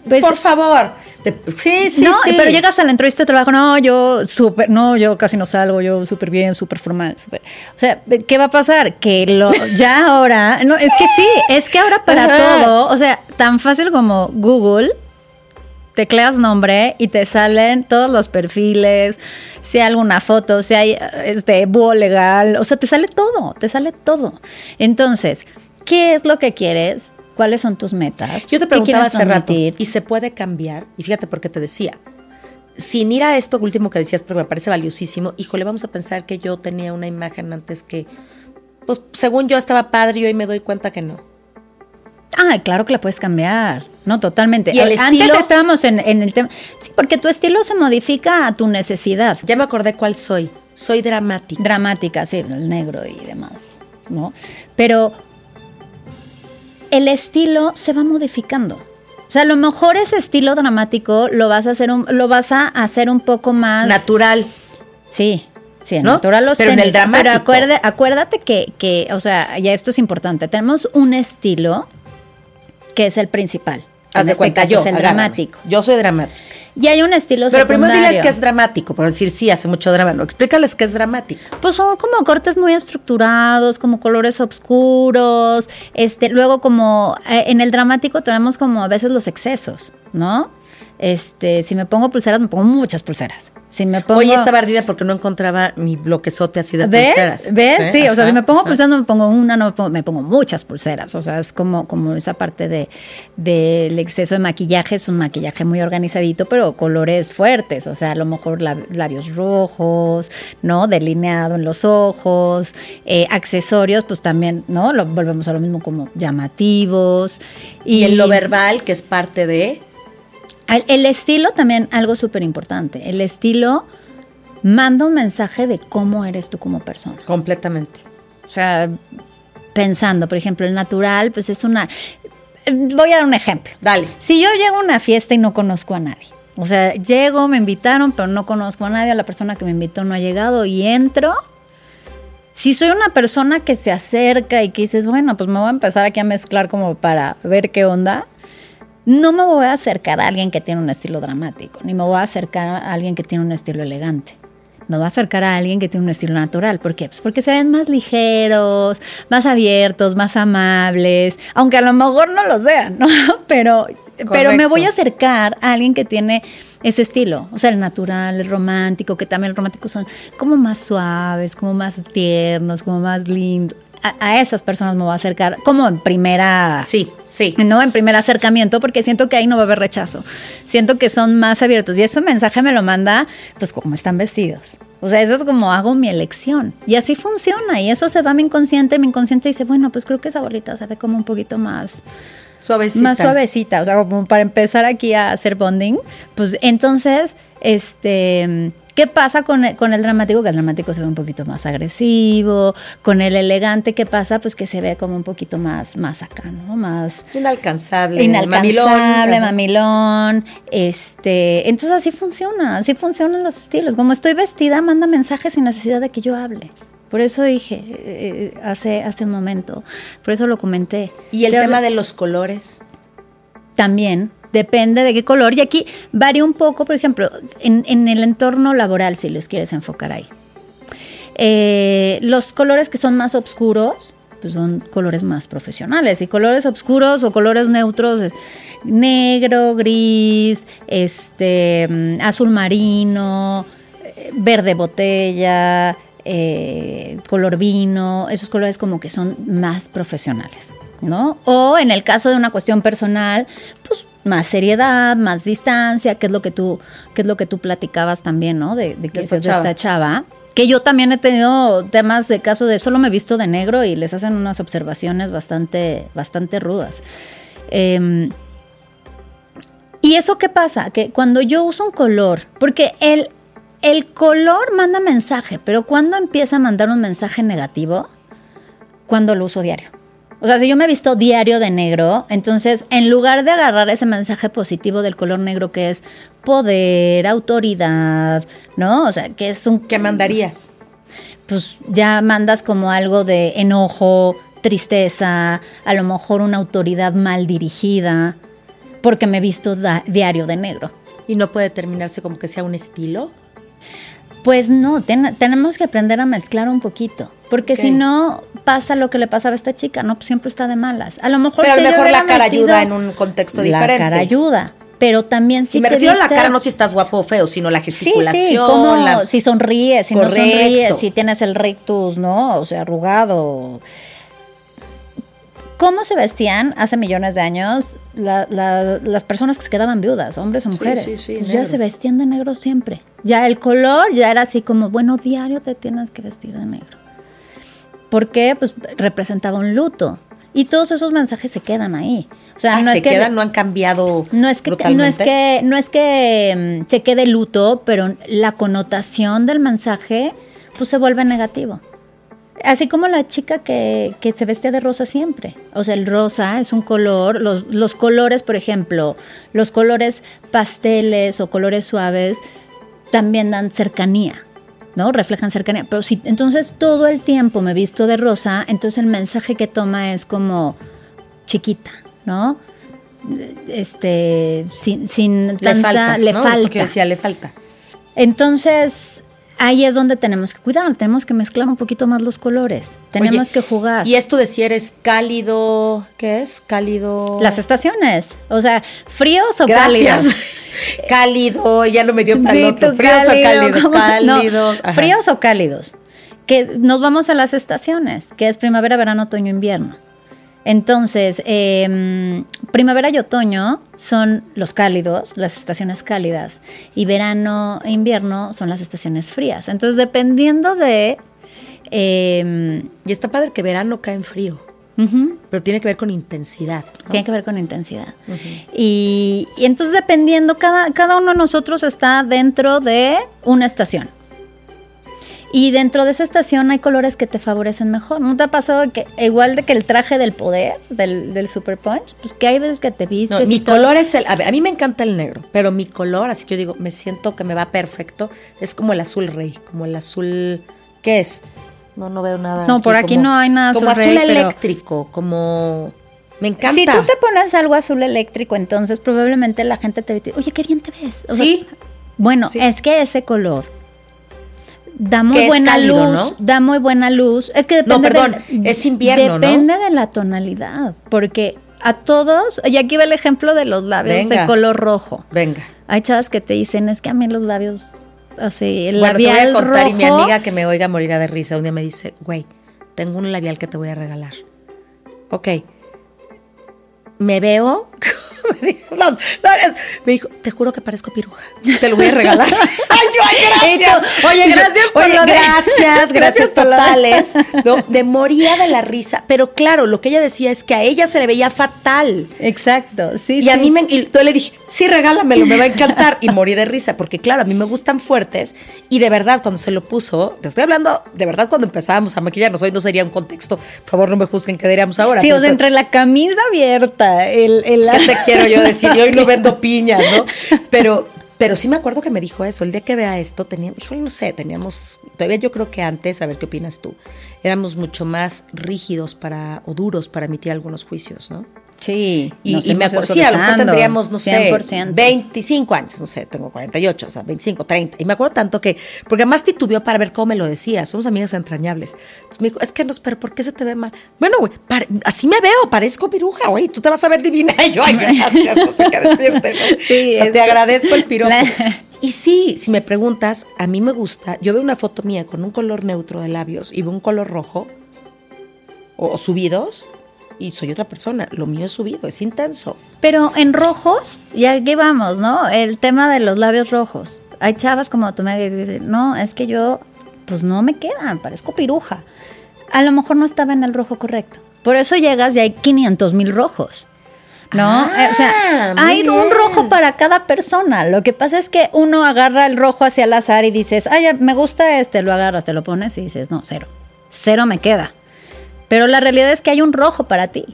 pues Por favor. Te- sí, sí, no, sí. pero llegas a la entrevista de trabajo, no, yo súper, no, yo casi no salgo, yo súper bien, súper formal, súper. O sea, ¿qué va a pasar? Que lo, ya ahora, no, es que sí, es que ahora para Ajá. todo, o sea, tan fácil como Google, tecleas nombre y te salen todos los perfiles, si hay alguna foto, si hay este búho legal, o sea, te sale todo, te sale todo. Entonces, ¿qué es lo que quieres? ¿Cuáles son tus metas? Yo te ¿Qué preguntaba hace rato? ¿y se puede cambiar? Y fíjate por qué te decía. Sin ir a esto último que decías, porque me parece valiosísimo, híjole, vamos a pensar que yo tenía una imagen antes que, pues según yo estaba padre y hoy me doy cuenta que no. Ah, claro que la puedes cambiar. No, totalmente. ¿Y el Antes estilo? estábamos en, en el tema. Sí, porque tu estilo se modifica a tu necesidad. Ya me acordé cuál soy. Soy dramática. Dramática, sí, el negro y demás, ¿no? Pero el estilo se va modificando. O sea, a lo mejor ese estilo dramático lo vas a hacer un, lo vas a hacer un poco más Natural. Sí, sí, ¿No? natural los Pero en el dramático. Pero acuerde- acuérdate que, que, o sea, ya esto es importante. Tenemos un estilo que es el principal. Haz de este cuenta yo. el dramático. Yo soy dramática. Y hay un estilo Pero primero secundario. diles que es dramático, por decir sí, hace mucho drama. No, explícales que es dramático. Pues son como cortes muy estructurados, como colores oscuros. Este, luego como eh, en el dramático tenemos como a veces los excesos, ¿no? Este, si me pongo pulseras, me pongo muchas pulseras. Si me pongo Hoy estaba ardida porque no encontraba mi bloquezote así de ¿Ves? pulseras. ¿Ves? Sí, o sea, si me pongo no me pongo una, no me pongo, me pongo muchas pulseras. O sea, es como, como esa parte de del exceso de maquillaje, es un maquillaje muy organizadito, pero colores fuertes. O sea, a lo mejor lab- labios rojos, ¿no? Delineado en los ojos, eh, accesorios, pues también, ¿no? Lo, volvemos a lo mismo como llamativos. Y en lo verbal, que es parte de. El, estilo también, algo súper importante. El estilo manda un mensaje de cómo eres tú como persona. Completamente. O sea, pensando, por ejemplo, el natural, pues es una... Voy a dar un ejemplo. Dale. Si yo llego a una fiesta y no conozco a nadie, o sea, llego, me invitaron, pero no conozco a nadie, la persona que me invitó no ha llegado y entro. Si soy una persona que se acerca y que dices, bueno, pues me voy a empezar aquí a mezclar como para ver qué onda, no me voy a acercar a alguien que tiene un estilo dramático, ni me voy a acercar a alguien que tiene un estilo elegante. Me voy a acercar a alguien que tiene un estilo natural. ¿Por qué? Pues porque se ven más ligeros, más abiertos, más amables, aunque a lo mejor no lo sean, ¿no? Pero, pero me voy a acercar a alguien que tiene ese estilo, o sea, el natural, el romántico, que también el romántico son como más suaves, como más tiernos, como más lindos. A, a esas personas me voy a acercar como en primera Sí, sí. no en primer acercamiento porque siento que ahí no va a haber rechazo. Siento que son más abiertos y ese mensaje me lo manda pues como están vestidos. O sea, eso es como hago mi elección. Y así funciona y eso se va a mi inconsciente. Mi inconsciente dice, bueno, pues creo que esa bolita se ve como un poquito más, Suavecita. más suavecita. O sea, como para empezar aquí a hacer bonding. Pues entonces, este... ¿Qué pasa con el, con el dramático? Que el dramático se ve un poquito más agresivo. Con el elegante, ¿qué pasa? Pues que se ve como un poquito más, más acá, ¿no? Más, Inalcanzable. inalcanzable, mamilón. mamilón. Este, entonces así funciona, así funcionan los estilos. Como estoy vestida, manda mensajes sin necesidad de que yo hable. Por eso dije eh, hace, hace un momento, por eso lo comenté. Y el Te tema de los colores. también depende de qué color. Y aquí varía un poco, por ejemplo, en, el entorno laboral, si los quieres enfocar ahí. Eh, los colores que son más oscuros, pues son colores más profesionales. Y colores oscuros o colores neutros, eh, negro, gris, este, mm, azul marino, eh, verde botella, color vino, esos colores como que son más profesionales, ¿no? O en el caso de una cuestión personal, pues más seriedad, más distancia, que es lo que tú, que es lo que tú platicabas también, ¿no? De, de que esta de esta chava. que yo también he tenido temas de caso de solo me he visto de negro y les hacen unas observaciones bastante, bastante rudas. Em, ¿Y eso qué pasa? Que cuando yo uso un color, porque el, el color manda mensaje, pero cuando empieza a mandar un mensaje negativo, cuando lo uso diario. O sea, si yo me he visto diario de negro, entonces en lugar de agarrar ese mensaje positivo del color negro que es poder, autoridad, ¿no? O sea, que es un... ¿Qué mandarías? Pues ya mandas como algo de enojo, tristeza, a lo mejor una autoridad mal dirigida, porque me he visto diario de negro. ¿Y no puede terminarse como que sea un estilo? Pues no, tenemos que aprender a mezclar un poquito, porque si no pasa lo que le pasaba a esta chica, no, pues siempre está de malas. A lo mejor, pero a lo mejor la cara ayuda en un contexto diferente. La cara ayuda, pero también si y me refiero a la cara no si estás guapo o feo, sino la gesticulación. Sí, como si sonríes, si no sonríes, si tienes el rectus, ¿no? O sea, arrugado. ¿Cómo se vestían hace millones de años las personas que se quedaban viudas, hombres o mujeres? Sí, sí, pues ya se vestían de negro siempre. Ya el color ya era así como, bueno, diario te tienes que vestir de negro. ¿Por qué? Pues representaba un luto. Y todos esos mensajes se quedan ahí. O sea, ah, no se es que, quedan, no han cambiado. No es que no es que no es que mm, se quede luto, pero la connotación del mensaje pues se vuelve negativo. Así como la chica que, se vestía de rosa siempre. O sea, el rosa es un color, los, los colores, por ejemplo, los colores pasteles o colores suaves también dan cercanía. ¿no? Reflejan cercanía. Pero si entonces todo el tiempo me visto de rosa, entonces el mensaje que toma es como chiquita, ¿no? Este, sin, sin le falta, le falta. decía, le falta. Entonces, ahí es donde tenemos que cuidar, tenemos que mezclar un poquito más los colores, tenemos que jugar. Y esto decir es cálido, ¿qué es? Cálido. Las estaciones, o sea, fríos o cálidos. cálido, ya no me dio para otro. Fríos o cálidos, cálidos. fríos o cálidos. Que nos vamos a las estaciones, que es primavera, verano, otoño, invierno. Entonces, em, primavera y otoño son los cálidos, las estaciones cálidas, y verano e invierno son las estaciones frías. Entonces, dependiendo de... Em, y está padre que verano cae en frío. Pero tiene que ver con intensidad. Tiene que ver con intensidad. y, y, entonces, dependiendo, cada, cada uno de nosotros está dentro de una estación. Y dentro de esa estación hay colores que te favorecen mejor. ¿No te ha pasado que igual de que el traje del poder, del, Super Punch, pues que hay veces que te vistes? No, mi color es el... A, ver, a mí me encanta el negro, pero mi color, así que yo digo, me siento que me va perfecto, es como el azul rey, como el azul... ¿Qué es? No, no veo nada. No, por aquí no hay nada azul Como azul eléctrico, como... Me encanta. Si tú te pones algo azul eléctrico, entonces probablemente la gente te dice, oye, qué bien te ves. sí. bueno, es que ese color da muy buena luz, da muy buena luz. Es que depende no, perdón, es invierno, Depende de la tonalidad, porque a todos, y aquí va el ejemplo de los labios de color rojo. Venga. Hay chavas que te dicen, es que a mí los labios, así, el bueno, labial te voy a contar y mi amiga que me oiga morirá de risa un día me dice, güey, tengo un labial que te voy a regalar. Ok. Me veo me dijo, no, me dijo, te juro que parezco piruja. Te lo voy a regalar. ay, yo, ay, gracias. Oye, gracias por Oye, gracias, gracias totales. No, me moría de la risa. Pero claro, lo que ella decía es que a ella se le veía fatal. Exacto, sí. Y a mí me, y entonces le dije, sí, regálamelo, me va a encantar. Y morí de risa, porque claro, a mí me gustan fuertes. Y de verdad, cuando se lo puso, te estoy hablando, de verdad, cuando empezábamos a maquillarnos, hoy no sería un contexto, por favor, no me juzguen qué diríamos ahora. Sí, o sea, entre la camisa abierta, el, el quiero yo decir, y hoy no vendo piñas, ¿no? Pero, pero sí me acuerdo que me dijo eso. El día que vea esto, tenía, no sé, teníamos, todavía yo creo que antes, a ver qué opinas tú, éramos mucho más rígidos para, o duros para emitir algunos juicios, ¿no? Sí, y, me acuerdo, sí, a lo mejor tendríamos, no sé, 25 años, no sé, tengo 48, o sea, 25, 30. Y me acuerdo tanto que, porque además titubeó para ver cómo me lo decía, somos amigas entrañables. Entonces me dijo, es que no, pero ¿por qué se te ve mal? Bueno, güey, así me veo, parezco piruja, güey, tú te vas a ver divina. Y yo, ay, gracias, no sé qué decirte. Sí, te agradezco el piropo. Y sí, si me preguntas, a mí me gusta, yo veo una foto mía con un color neutro de labios y veo un color rojo o subidos y soy otra persona. Lo mío es subido, es intenso. Pero en rojos, ya aquí vamos, ¿no? El tema de los labios rojos. Hay chavas como tú me dices, no, es que yo pues no me quedan, parezco piruja. A lo mejor no estaba en el rojo correcto. Por eso llegas y hay 500 mil rojos. ¿No? Ah, Eh, o sea, hay un rojo para cada persona. Lo que pasa es que uno agarra el rojo hacia el azar y dices, ay, me gusta este, lo agarras, te lo pones y dices, no, cero. Cero me queda. Pero la realidad es que hay un rojo para ti.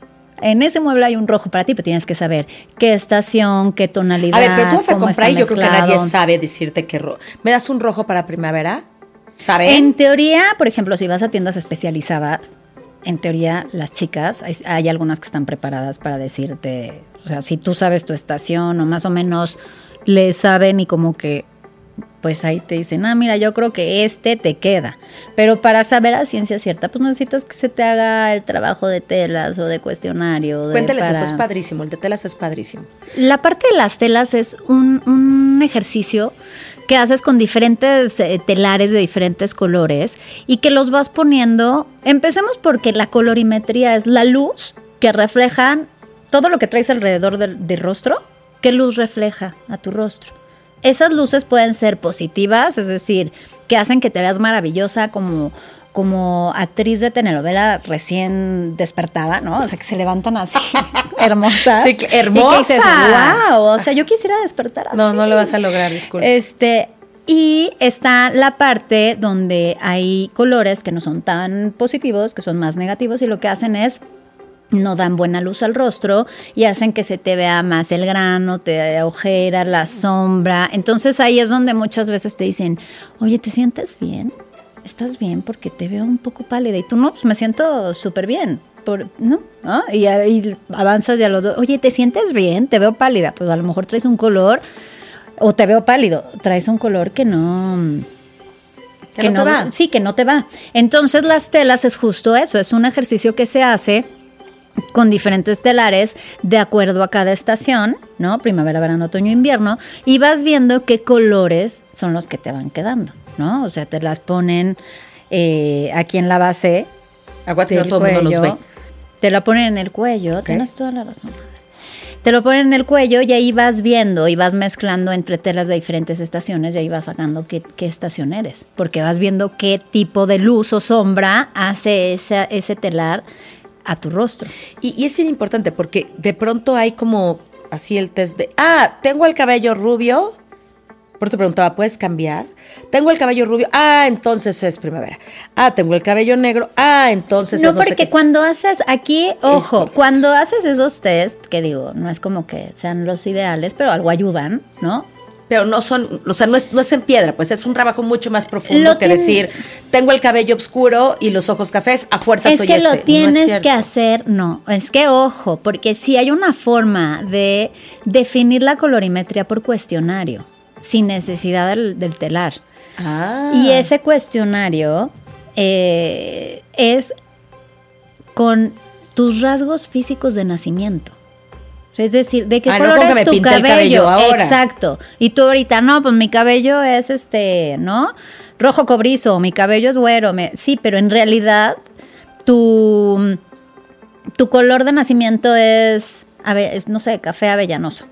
En ese mueble hay un rojo para ti, pero tienes que saber qué estación, qué tonalidad. A ver, pero tú vas a comprar y yo creo que nadie sabe decirte qué rojo. ¿Me das un rojo para primavera? ¿Saben? En teoría, por ejemplo, si vas a tiendas especializadas, en teoría las chicas, hay, hay algunas que están preparadas para decirte, o sea, si tú sabes tu estación o más o menos le saben y como que, pues ahí te dicen, ah, mira, yo creo que este te queda. Pero para saber a ciencia cierta, pues necesitas que se te haga el trabajo de telas o de cuestionario. de- Cuéntales, eso es padrísimo. El de telas es padrísimo. la parte de las telas es un, un ejercicio que haces con diferentes eh, telares de diferentes colores y que los vas poniendo. Empecemos porque la colorimetría es la luz que reflejan todo lo que traes alrededor del, del rostro. ¿Qué luz refleja a tu rostro? Esas luces pueden ser positivas, es decir, que hacen que te veas maravillosa como, como actriz de telenovela recién despertada, ¿no? O sea, que se levantan así, hermosas. Sí, cl- Y que hermosas. dices, wow, o sea, yo quisiera despertar así. No, no lo vas a lograr, disculpa. Este, y está la parte donde hay colores que no son tan positivos, que son más negativos, y lo que hacen es no dan buena luz al rostro y hacen que se te vea más el grano, te ojera, la sombra. Entonces ahí es donde muchas veces te dicen, oye, ¿te sientes bien? ¿Estás bien? Porque te veo un poco pálida. Y tú no, pues me siento súper bien. Por, ¿No? ¿Ah? Y ahí avanzas y a los dos, oye, ¿te sientes bien? Te veo pálida. Pues a lo mejor traes un color, o te veo pálido, traes un color que no... Que no te va. Sí, que no te va. Entonces las telas es justo eso, es un ejercicio que se hace con diferentes telares de acuerdo a cada estación, ¿no? Primavera, verano, otoño, invierno, y vas viendo qué colores son los que te van quedando, ¿no? O sea, te las ponen eh, aquí en la base Aguante, no todo el mundo nos ve. te la ponen en el cuello, tienes toda la razón. Te lo ponen en el cuello y ahí vas viendo y vas mezclando entre telas de diferentes estaciones y ahí vas sacando qué, qué estación eres, porque vas viendo qué tipo de luz o sombra hace esa- ese telar a tu rostro. Y, y es bien importante porque de pronto hay como así el test de, ah, tengo el cabello rubio. Por eso te preguntaba, ¿puedes cambiar? Tengo el cabello rubio, ah, entonces es primavera. Ah, tengo el cabello negro, ah, entonces No, es no sé porque qué. cuando haces aquí, ojo, cuando haces esos test, que digo, no es como que sean los ideales, pero algo ayudan, ¿no? Pero no son, o sea, no es, no es en piedra, pues es un trabajo mucho más profundo Lo que tiene- decir, tengo el cabello oscuro y los ojos cafés, a fuerza Es soy que este. lo No es tienes que hacer, no, es que ojo, porque si hay una forma de definir la colorimetría por cuestionario, sin necesidad del, del telar. Ah. Y ese cuestionario eh, es con tus rasgos físicos de nacimiento. Es decir, de qué Ah, no color que es me tu el cabello. ahora. Exacto. Y tú ahorita, no, pues mi cabello es este, ¿no? Rojo cobrizo, mi cabello es güero. me- sí, pero en realidad tu, tu color de nacimiento es, ave- es, no sé, café avellanoso.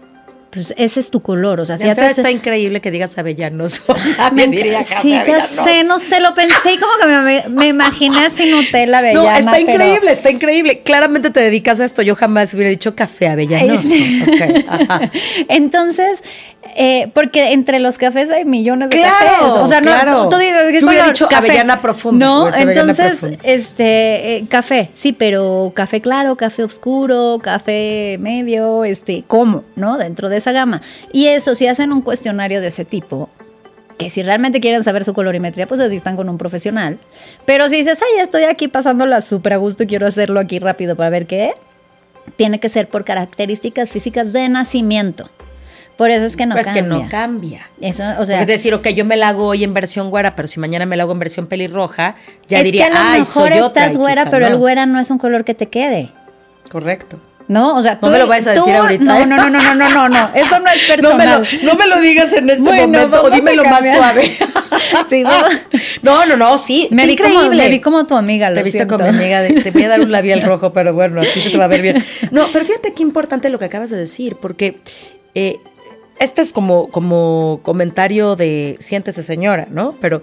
Pues ese es tu color. O sea, si haces. está increíble que digas avellanos. Me Me diría sí, ya sé, no sé, lo pensé y como que me, me imaginé sin Nutella avellana. No, está pero- increíble, está increíble. Claramente te dedicas a esto. Yo jamás hubiera dicho café. Sí. Ajá. Entonces, eh, porque entre los cafés hay millones de Claro, cafés. O sea, no, claro. tú, tú dices, ¿qué Yo hubiera dicho Café. avellana profunda, No, entonces, profunda. este, eh, café, sí, pero café claro, café oscuro, café medio, este, ¿cómo? ¿No? Dentro de esa gama. Y eso, si hacen un cuestionario de ese tipo, que si realmente quieren saber su colorimetría, pues así están con un profesional. Pero si dices, ay, estoy aquí pasándola súper a gusto y quiero hacerlo aquí rápido para ver qué, tiene que ser por características físicas de nacimiento. Por eso es que no pues cambia. que no cambia. Eso, o sea, es decir, ok, yo me la hago hoy en versión güera, pero si mañana me la hago en versión pelirroja, ya es diría, que a lo ay, mejor soy otra. estás y güera, pero el no. güera no es un color que te quede. Correcto. ¿No? O sea, No me lo vayas a decir ahorita, No, ¿eh? no, no, no, no, no, no, no. Eso no es No me, lo, personal. no me lo digas en este Bueno, momento, o dímelo más suave. Sí, no. no, no, no, sí, Me vi, como, increíble. me vi como tu amiga, lo Te viste con mi amiga, de- te voy a dar un labial rojo, pero bueno, aquí se te va a ver bien. No, pero fíjate qué importante lo que acabas de decir, porque eh, este es como, como comentario de siéntese señora, ¿no? Pero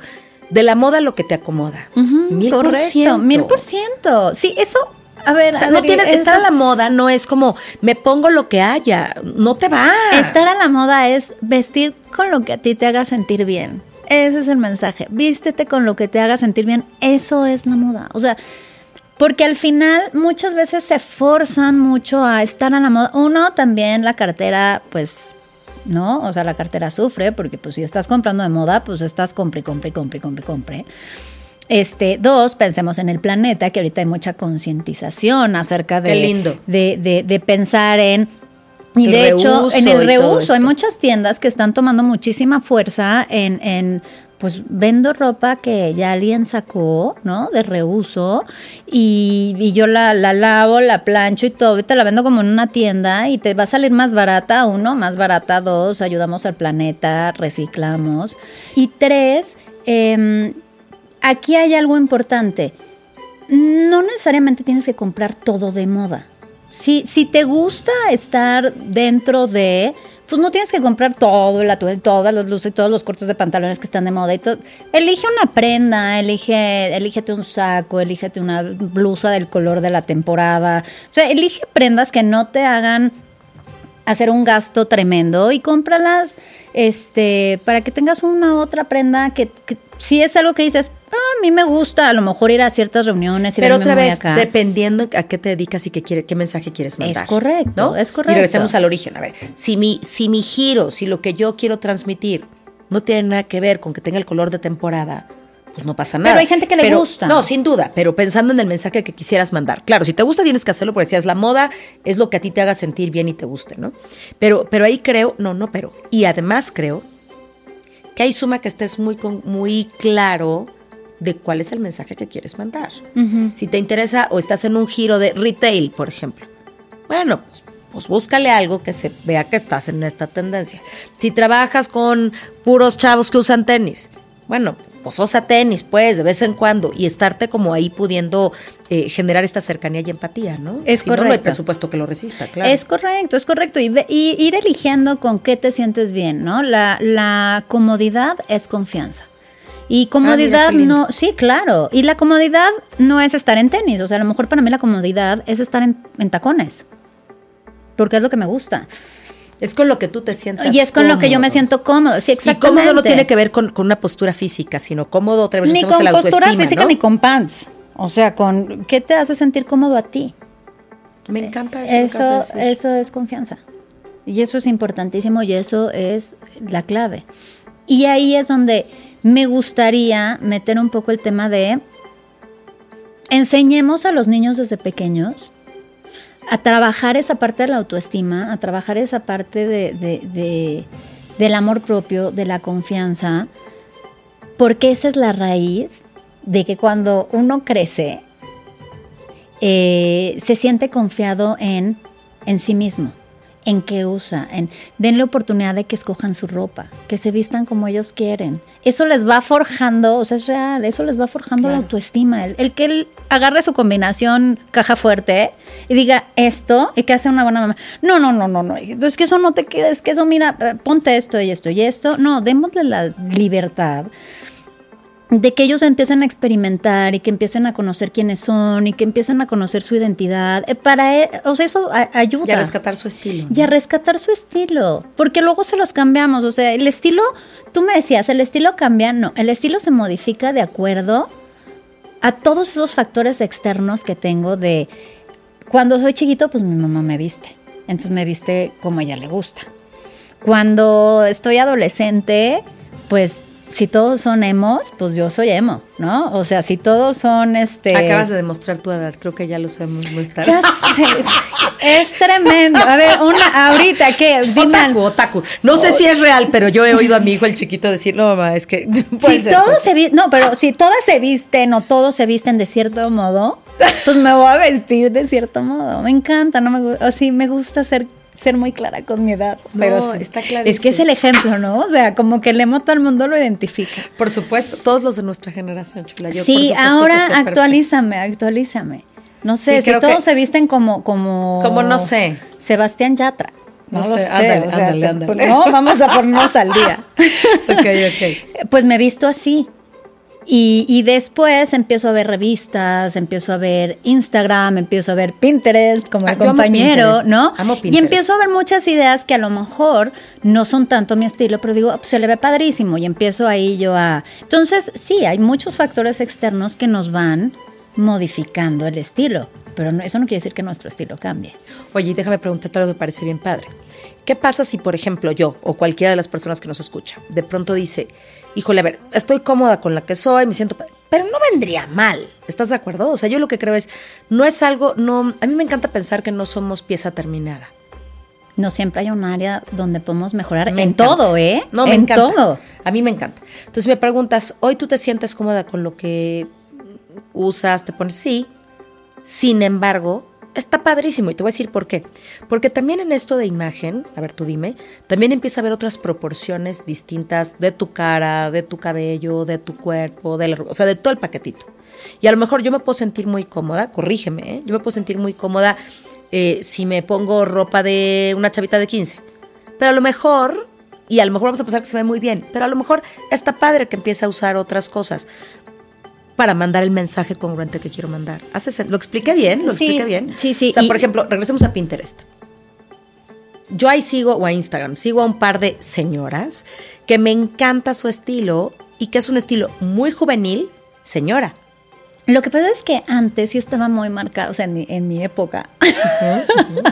de la moda lo que te acomoda. Mil por ciento. Mil por ciento. Sí, eso, a ver, O sea, a no ver, tienes, estar a la moda no es como me pongo lo que haya, no te va. Estar a la moda es vestir con lo que a ti te haga sentir bien. Ese es el mensaje. Vístete con lo que te haga sentir bien. Eso es la moda. O sea, porque al final muchas veces se forzan mucho a estar a la moda. Uno, también la cartera, pues, ¿no? O sea, la cartera sufre porque pues si estás comprando de moda, pues estás compre, compre, compre, compre, compre. Este, dos, pensemos en el planeta, que ahorita hay mucha concientización acerca de, Qué lindo. de, de- de pensar en y El de hecho, en el reuso hay muchas tiendas que están tomando muchísima fuerza en, en, pues vendo ropa que ya alguien sacó, ¿no? De reuso y, yo la, la lavo, la plancho y todo y te la vendo como en una tienda y te va a salir más barata, uno, más barata, dos, ayudamos al planeta, reciclamos. Y tres, em, aquí hay algo importante. No necesariamente tienes que comprar todo de moda. Si, si te gusta estar dentro de, pues no tienes que comprar todo, atuendo, todas las blusas y todos los cortes de pantalones que están de moda y todo. Elige una prenda, elige, elígete un saco, elígete una blusa del color de la temporada. O sea, elige prendas que no te hagan hacer un gasto tremendo y cómpralas este, para que tengas una otra prenda que, que si es algo que dices, "Ah, a mí me gusta a lo mejor ir a ciertas reuniones y Pero otra vez, acá. dependiendo a qué te dedicas y qué, quiere, qué mensaje quieres mandar. correcto, ¿no? es correcto. Y regresemos al origen. A ver, si mi, si mi giro, si lo que yo quiero transmitir no tiene nada que ver con que tenga el color de temporada, pues no pasa nada. Pero hay gente que le Pero- gusta. No, sin duda, pero pensando en el mensaje que quisieras mandar. Claro, si te gusta tienes que hacerlo porque decías, la moda es lo que a ti te haga sentir bien y te guste, ¿no? Pero, pero ahí creo, no, no, pero. Y además creo que ahí suma que estés muy, muy claro de cuál es el mensaje que quieres mandar. Si te interesa o estás en un giro de retail, por ejemplo, bueno, pues, pues búscale algo que se vea que estás en esta tendencia. Si trabajas con puros chavos que usan tenis, bueno, pues usa tenis, pues, de vez en cuando, y estarte como ahí pudiendo eh, generar esta cercanía y empatía, ¿no? Es si no, no hay correcto. presupuesto que lo resista, claro. Es correcto, es correcto. Y, ve- y ir eligiendo con qué te sientes bien, ¿no? La, la comodidad es confianza. Y comodidad Ah, lindo. no, sí, claro. Y la comodidad no es estar en tenis. O sea, a lo mejor para mí la comodidad es estar en, en tacones. Porque es lo que me gusta. Es con lo que tú te sientas Y es con lo que yo me siento cómodo. Sí, Y cómodo no tiene que ver con, con una postura física, sino cómodo otra vez Ni con postura física ¿no? ni con pants. O sea, con ¿qué te hace sentir cómodo a ti? Me encanta eso. de eso es confianza. Y eso es importantísimo y eso es la clave. Y ahí es donde me gustaría meter un poco el tema de enseñemos a los niños desde pequeños a trabajar esa parte de la autoestima, a trabajar esa parte de, de- de- del amor propio, de la confianza, porque esa es la raíz de que cuando uno crece, eh, se siente confiado en, en sí mismo, en qué usa, en denle oportunidad de que escojan su ropa, que se vistan como ellos quieren. Eso les va forjando, o sea, es real, eso les va forjando la autoestima. El, el que él agarre su combinación caja fuerte y diga esto y que hace una buena mamá. No, no, no, no, no. Es que eso no te queda, es que eso, mira, eh, ponte esto y esto y esto. No, démosle la libertad de que ellos empiecen a experimentar y que empiecen a conocer quiénes son y que empiecen a conocer su identidad. Eh, Para, e- o sea, eso a- ayuda. Y a rescatar su estilo. Y a rescatar su estilo, porque luego se los cambiamos. O sea, el estilo, tú me decías, el estilo cambia, no, el estilo se modifica de acuerdo a todos esos factores externos que tengo de cuando soy chiquito, pues mi mamá me viste, entonces me viste como a ella le gusta. Cuando estoy adolescente, pues si todos son emos, pues yo soy emo, ¿no? O sea, si todos son este Acabas de demostrar tu edad, creo que ya lo sabemos muy tarde. ya sé. Es tremendo. A ver, una ahorita que dime Otaku, otaku. No sé si es real, pero yo he oído a mi hijo el chiquito decir, no mamá, es que puede si ser, todos pues". se vi- no, pero si todas se visten o todos se visten de cierto modo, pues me voy a vestir de cierto modo. Me encanta, no me gusta, sí, me gusta ser ser muy clara con mi edad, No, pero está Es clarísimo. que es el ejemplo, ¿no? O sea, como que el emo todo el mundo lo identifica. Por supuesto, todos los de nuestra generación, chula. Yo, por sí, que ahora perfecto. actualízame, actualízame. No sé, Sí, si todos que- se visten como como Como no sé. Sebastián Yatra. No, No lo sé, sé, ándale, o sea, ándale, ándale. No, vamos a ponernos al día. Ok, ok. Pues me he visto así. Y, y, después empiezo a ver revistas, empiezo a ver Instagram, empiezo a ver Pinterest como el compañero, ¿no? Y empiezo a ver muchas ideas que a lo mejor no son tanto mi estilo, pero digo, se le ve padrísimo y empiezo ahí yo a... Entonces, sí, hay muchos factores externos que nos van modificando el estilo, pero eso no quiere decir que nuestro estilo cambie. Oye, déjame preguntarte algo que me parece bien padre. ¿Qué pasa si, por ejemplo, yo o cualquiera de las personas que nos escucha de pronto dice, híjole, a ver, estoy cómoda con la que soy, me siento... Pero no vendría mal, ¿estás de acuerdo? O sea, yo lo que creo es, no es algo, no, a mí me encanta pensar que no somos pieza terminada. No siempre hay un área donde podemos mejorar en todo, ¿eh? No, me en todo. A mí me encanta. Entonces me preguntas, hoy tú te sientes cómoda con lo que usas, te pones, sí. Sin embargo, está padrísimo y te voy a decir por qué. Porque también en esto de imagen, a ver, tú dime, también empieza a haber otras proporciones distintas de tu cara, de tu cabello, de tu cuerpo, de o sea, de todo el paquetito. Y a lo mejor yo me puedo sentir muy cómoda, corrígeme, ¿eh? yo me puedo sentir muy cómoda eh, si me pongo ropa de una chavita de 15. Pero a lo mejor, y a lo mejor vamos a pasar que se ve muy bien, pero a lo mejor está padre que empiece a usar otras cosas para mandar el mensaje congruente que quiero mandar. ¿Lo expliqué bien? ¿Lo expliqué bien? Sí, sí. O sea, por ejemplo, regresemos a Pinterest. Yo ahí sigo, o a Instagram, sigo a un par de señoras que me encanta su estilo y que es un estilo muy juvenil, señora. Lo que pasa es que antes sí estaba muy marcado, o sea, en mi, en mi época.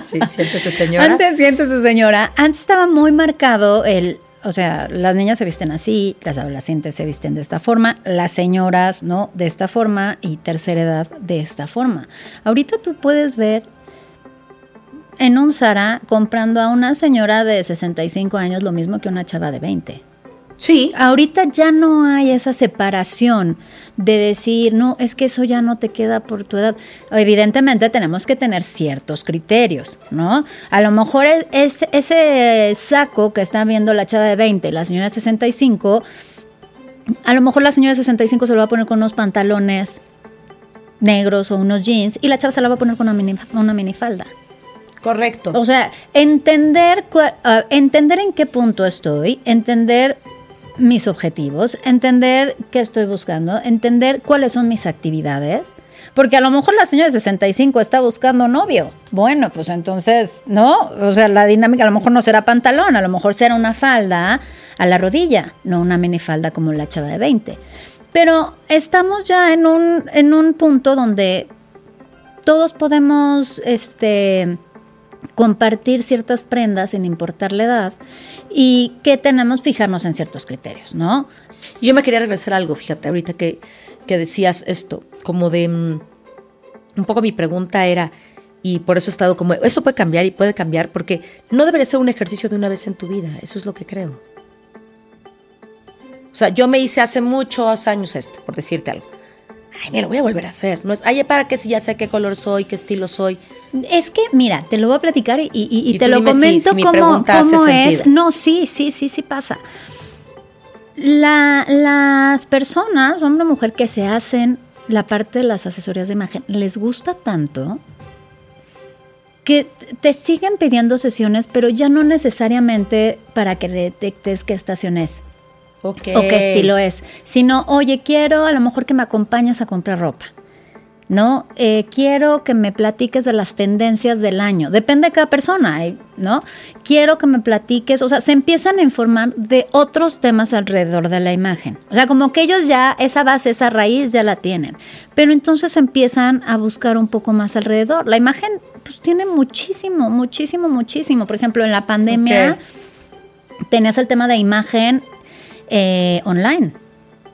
Sí, siéntese señora. Antes siéntese señora. Antes estaba muy marcado el o sea, las niñas se visten así, las adolescentes se visten de esta forma, las señoras, ¿no? De esta forma y tercera edad de esta forma. Ahorita tú puedes ver en un Zara comprando a una señora de 65 años lo mismo que una chava de 20. Sí. Ahorita ya no hay esa separación de decir, no, es que eso ya no te queda por tu edad. Evidentemente tenemos que tener ciertos criterios, ¿no? A lo mejor es, ese saco que está viendo la chava de 20, la señora de 65, a lo mejor la señora de 65 se lo va a poner con unos pantalones negros o unos jeans y la chava se la va a poner con una, mini, una minifalda. Correcto. O sea, entender, uh, entender en qué punto estoy, entender mis objetivos, entender qué estoy buscando, entender cuáles son mis actividades. Porque a lo mejor la señora de 65 está buscando novio. Bueno, pues entonces, ¿no? O sea, la dinámica a lo mejor no será pantalón, a lo mejor será una falda a la rodilla, no una minifalda como la chava de 20. Pero estamos ya en un, en un punto donde todos podemos este, compartir ciertas prendas sin importar la edad y que tenemos fijarnos en ciertos criterios, ¿no? Yo me quería regresar a algo, fíjate, ahorita que, que decías esto, como de... Mm, un poco mi pregunta era, y por eso he estado como, esto puede cambiar y puede cambiar, porque no debería ser un ejercicio de una vez en tu vida, eso es lo que creo. O sea, yo me hice hace muchos años esto, por decirte algo ay, me lo voy a volver a hacer. No es, ay, ¿para qué si ya sé qué color soy, qué estilo soy? Es que, mira, te lo voy a platicar y, te lo comento como cómo, es. No, sí, sí, sí, sí pasa. La, las personas, hombre o mujer, que se hacen la parte de las asesorías de imagen, les gusta tanto que te siguen pidiendo sesiones, pero ya no necesariamente para que detectes qué estación es o qué estilo es, sino, oye, quiero a lo mejor que me acompañes a comprar ropa. ¿no? Eh, quiero que me platiques de las tendencias del año. Depende de cada persona, ¿eh? ¿no? Quiero que me platiques, o sea, se empiezan a informar de otros temas alrededor de la imagen. O sea, como que ellos ya esa base, esa raíz ya la tienen. Pero entonces empiezan a buscar un poco más alrededor. La imagen, pues tiene muchísimo, muchísimo, muchísimo. Por ejemplo, en la pandemia tenías el tema de imagen eh, online.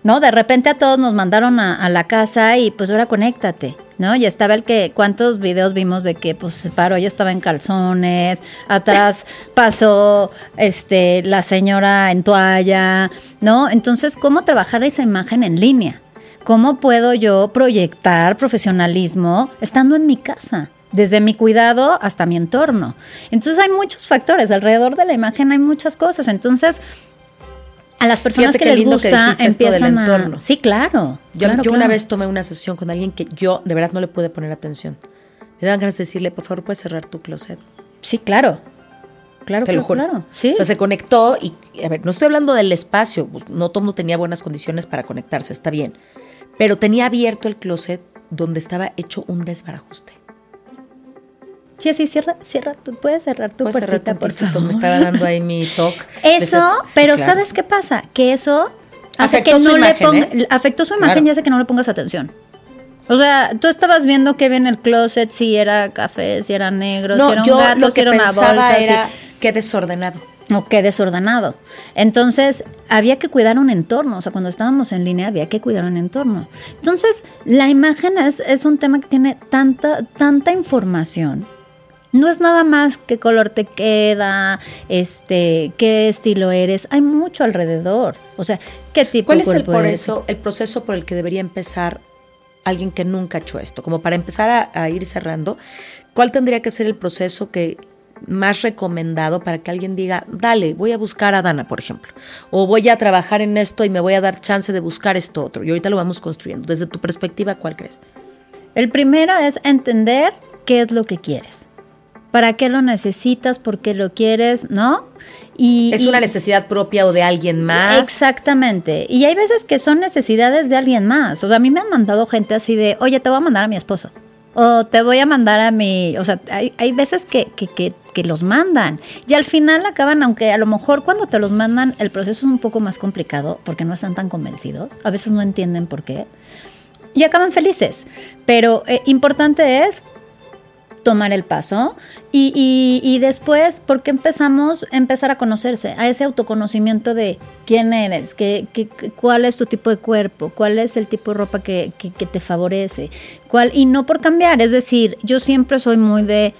¿No? De repente a todos nos mandaron a, la casa y pues ahora conéctate, ¿no? Y estaba el que, ¿cuántos videos vimos de que pues se paró, ella estaba en calzones, atrás pasó este la señora en toalla, ¿no? Entonces, ¿cómo trabajar esa imagen en línea? ¿Cómo puedo yo proyectar profesionalismo estando en mi casa? desde mi cuidado hasta mi entorno. Entonces hay muchos factores, alrededor de la imagen hay muchas cosas. Entonces, a las personas que les gusta empiezan a... Sí, claro. Yo, una vez tomé una sesión con alguien que yo de verdad no le pude poner atención. Me daban ganas de decirle, por favor, puedes cerrar tu closet. Sí, claro. claro, te lo claro, juro. claro, sí. O sea, se conectó y, a ver, no estoy hablando del espacio, pues, no todo tenía buenas condiciones para conectarse, está bien. Pero tenía abierto el closet donde estaba hecho un desbarajuste. Sí, sí, cierra, cierra, tú puedes cerrar tu Puedes cerrar puertita, por favor. Me estaba dando ahí mi talk. Eso, Sí, pero claro. ¿sabes qué pasa? Que eso hace Afectó que su no le imagen, ponga, ¿eh? afectó su imagen Claro. y hace que no le pongas atención. O sea, tú estabas viendo que había en el closet, si era café, si era negro, si era un yo gato, lo si era una bolsa, si- era qué desordenado. o qué desordenado. Entonces, había que cuidar un entorno. O sea, cuando estábamos en línea había que cuidar un entorno. Entonces, la imagen es, es un tema que tiene tanta, tanta información. No es nada más qué color te queda, este, qué estilo eres. Hay mucho alrededor. O sea, qué tipo ¿Cuál de es el, cuerpo por eso, el proceso por el que debería empezar alguien que nunca ha hecho esto? Como para empezar a, a ir cerrando, ¿cuál tendría que ser el proceso que más recomendado para que alguien diga, dale, voy a buscar a Dana, por ejemplo, o voy a trabajar en esto y me voy a dar chance de buscar esto otro? Y ahorita lo vamos construyendo. Desde tu perspectiva, ¿cuál crees? El primero es entender qué es lo que quieres. ¿Para qué lo necesitas? ¿Por qué lo quieres? ¿No? Y, ¿Es y- una necesidad propia o de alguien más? Exactamente. Y hay veces que son necesidades de alguien más. O sea, a mí me han mandado gente así de, oye, te voy a mandar a mi esposo. O te voy a mandar a mi... O sea, hay, hay veces que, que, que, que los mandan. Y al final acaban, aunque a lo mejor cuando te los mandan el proceso es un poco más complicado porque no están tan convencidos. A veces no entienden por qué. Y acaban felices. Pero eh, importante es tomar el paso y, y- después, porque empezamos a empezar a conocerse, a ese autoconocimiento de quién eres, qué, qué- qué- cuál es tu tipo de cuerpo, cuál es el tipo de ropa que, que- que te favorece, cuál, y no por cambiar, es decir, yo siempre soy muy de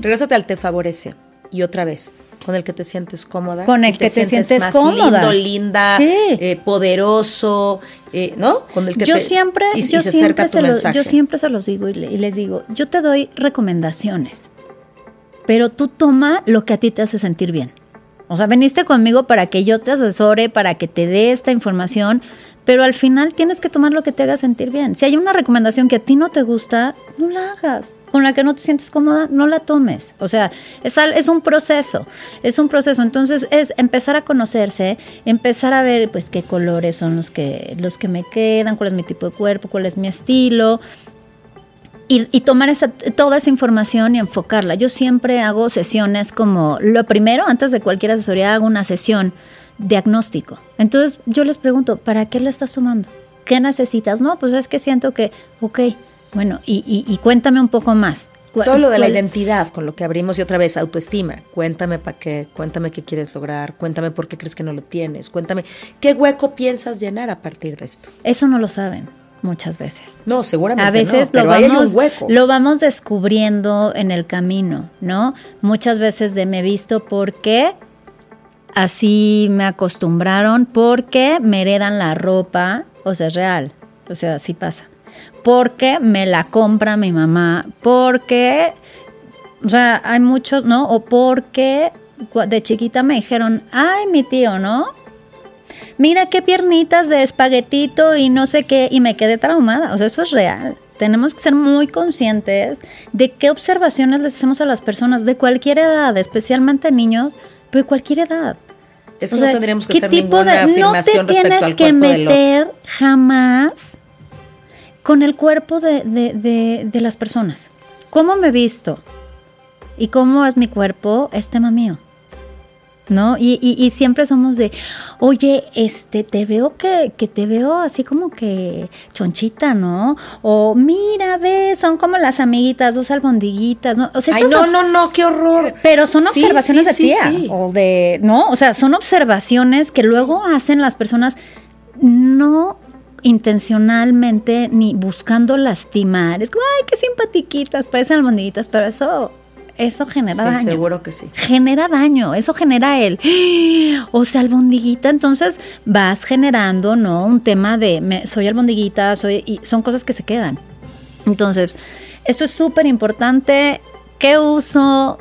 Regrésate al te favorece. Y otra vez, con el que te sientes cómoda. Con el y que te sientes más cómoda. Lindo, linda, Sí. eh, poderoso, eh, ¿no? Con el que yo te- siempre, y, y yo se siempre acerca tu se lo- mensaje. yo siempre se los digo y, le- y les digo, yo te doy recomendaciones, pero tú toma lo que a ti te hace sentir bien. O sea, veniste conmigo para que yo te asesore, para que te dé esta información, pero al final tienes que tomar lo que te haga sentir bien. Si hay una recomendación que a ti no te gusta, no la hagas. Con la que no te sientes cómoda, no la tomes. O sea, es, es un proceso, es un proceso. Entonces es empezar a conocerse, empezar a ver pues qué colores son los que, los que me quedan, cuál es mi tipo de cuerpo, cuál es mi estilo. Y tomar esa, toda esa información y enfocarla. Yo siempre hago sesiones como, lo primero, antes de cualquier asesoría, hago una sesión diagnóstico. Entonces yo les pregunto, ¿para qué la estás tomando? ¿Qué necesitas? No, pues es que siento que, ok, bueno, y, y- y cuéntame un poco más. ¿Cuál- Todo lo de la identidad, con lo que abrimos y otra vez, autoestima. Cuéntame para qué, cuéntame qué quieres lograr, cuéntame por qué crees que no lo tienes, cuéntame qué hueco piensas llenar a partir de esto. Eso no lo saben muchas veces. No, seguramente A veces no, pero lo, vamos, un hueco. lo vamos descubriendo en el camino, ¿no? Muchas veces de me he visto porque así me acostumbraron, porque me heredan la ropa, o sea, es real, o sea, así pasa. Porque me la compra mi mamá, porque, o sea, hay muchos, ¿no? O porque de chiquita me dijeron, ay, mi tío, ¿no? mira qué piernitas de espaguetito y no sé qué, y me quedé traumada. O sea, eso es real. Tenemos que ser muy conscientes de qué observaciones les hacemos a las personas de cualquier edad, especialmente niños, pero de cualquier edad. Es O que sea, no tendríamos que ¿qué hacer ninguna de- afirmación No te respecto que cuerpo del otro. meter jamás con el cuerpo de, de- de- de las personas. ¿Cómo me he visto? ¿Y cómo es mi cuerpo? Es tema mío. ¿No? Y, y- y siempre somos de, oye, este, te veo que, que te veo así como que chonchita, ¿no? O mira, ve, son como las amiguitas, dos albondiguitas, ¿no? O sea, Ay, no, no, no, qué horror. pero son Sí, observaciones sí, de sí, tía sí. o de, ¿no? O sea, son observaciones que luego hacen las personas no intencionalmente ni buscando lastimar. Es como, ay, qué simpatiquitas, parecen albondiguitas, pero eso, eso genera Sí, daño. seguro que sí. Genera daño, eso genera el, o sea, albondiguita, entonces vas generando, ¿no? Un tema de, me- soy albondiguita, soy, y son cosas que se quedan. Entonces, esto es súper importante. ¿Qué uso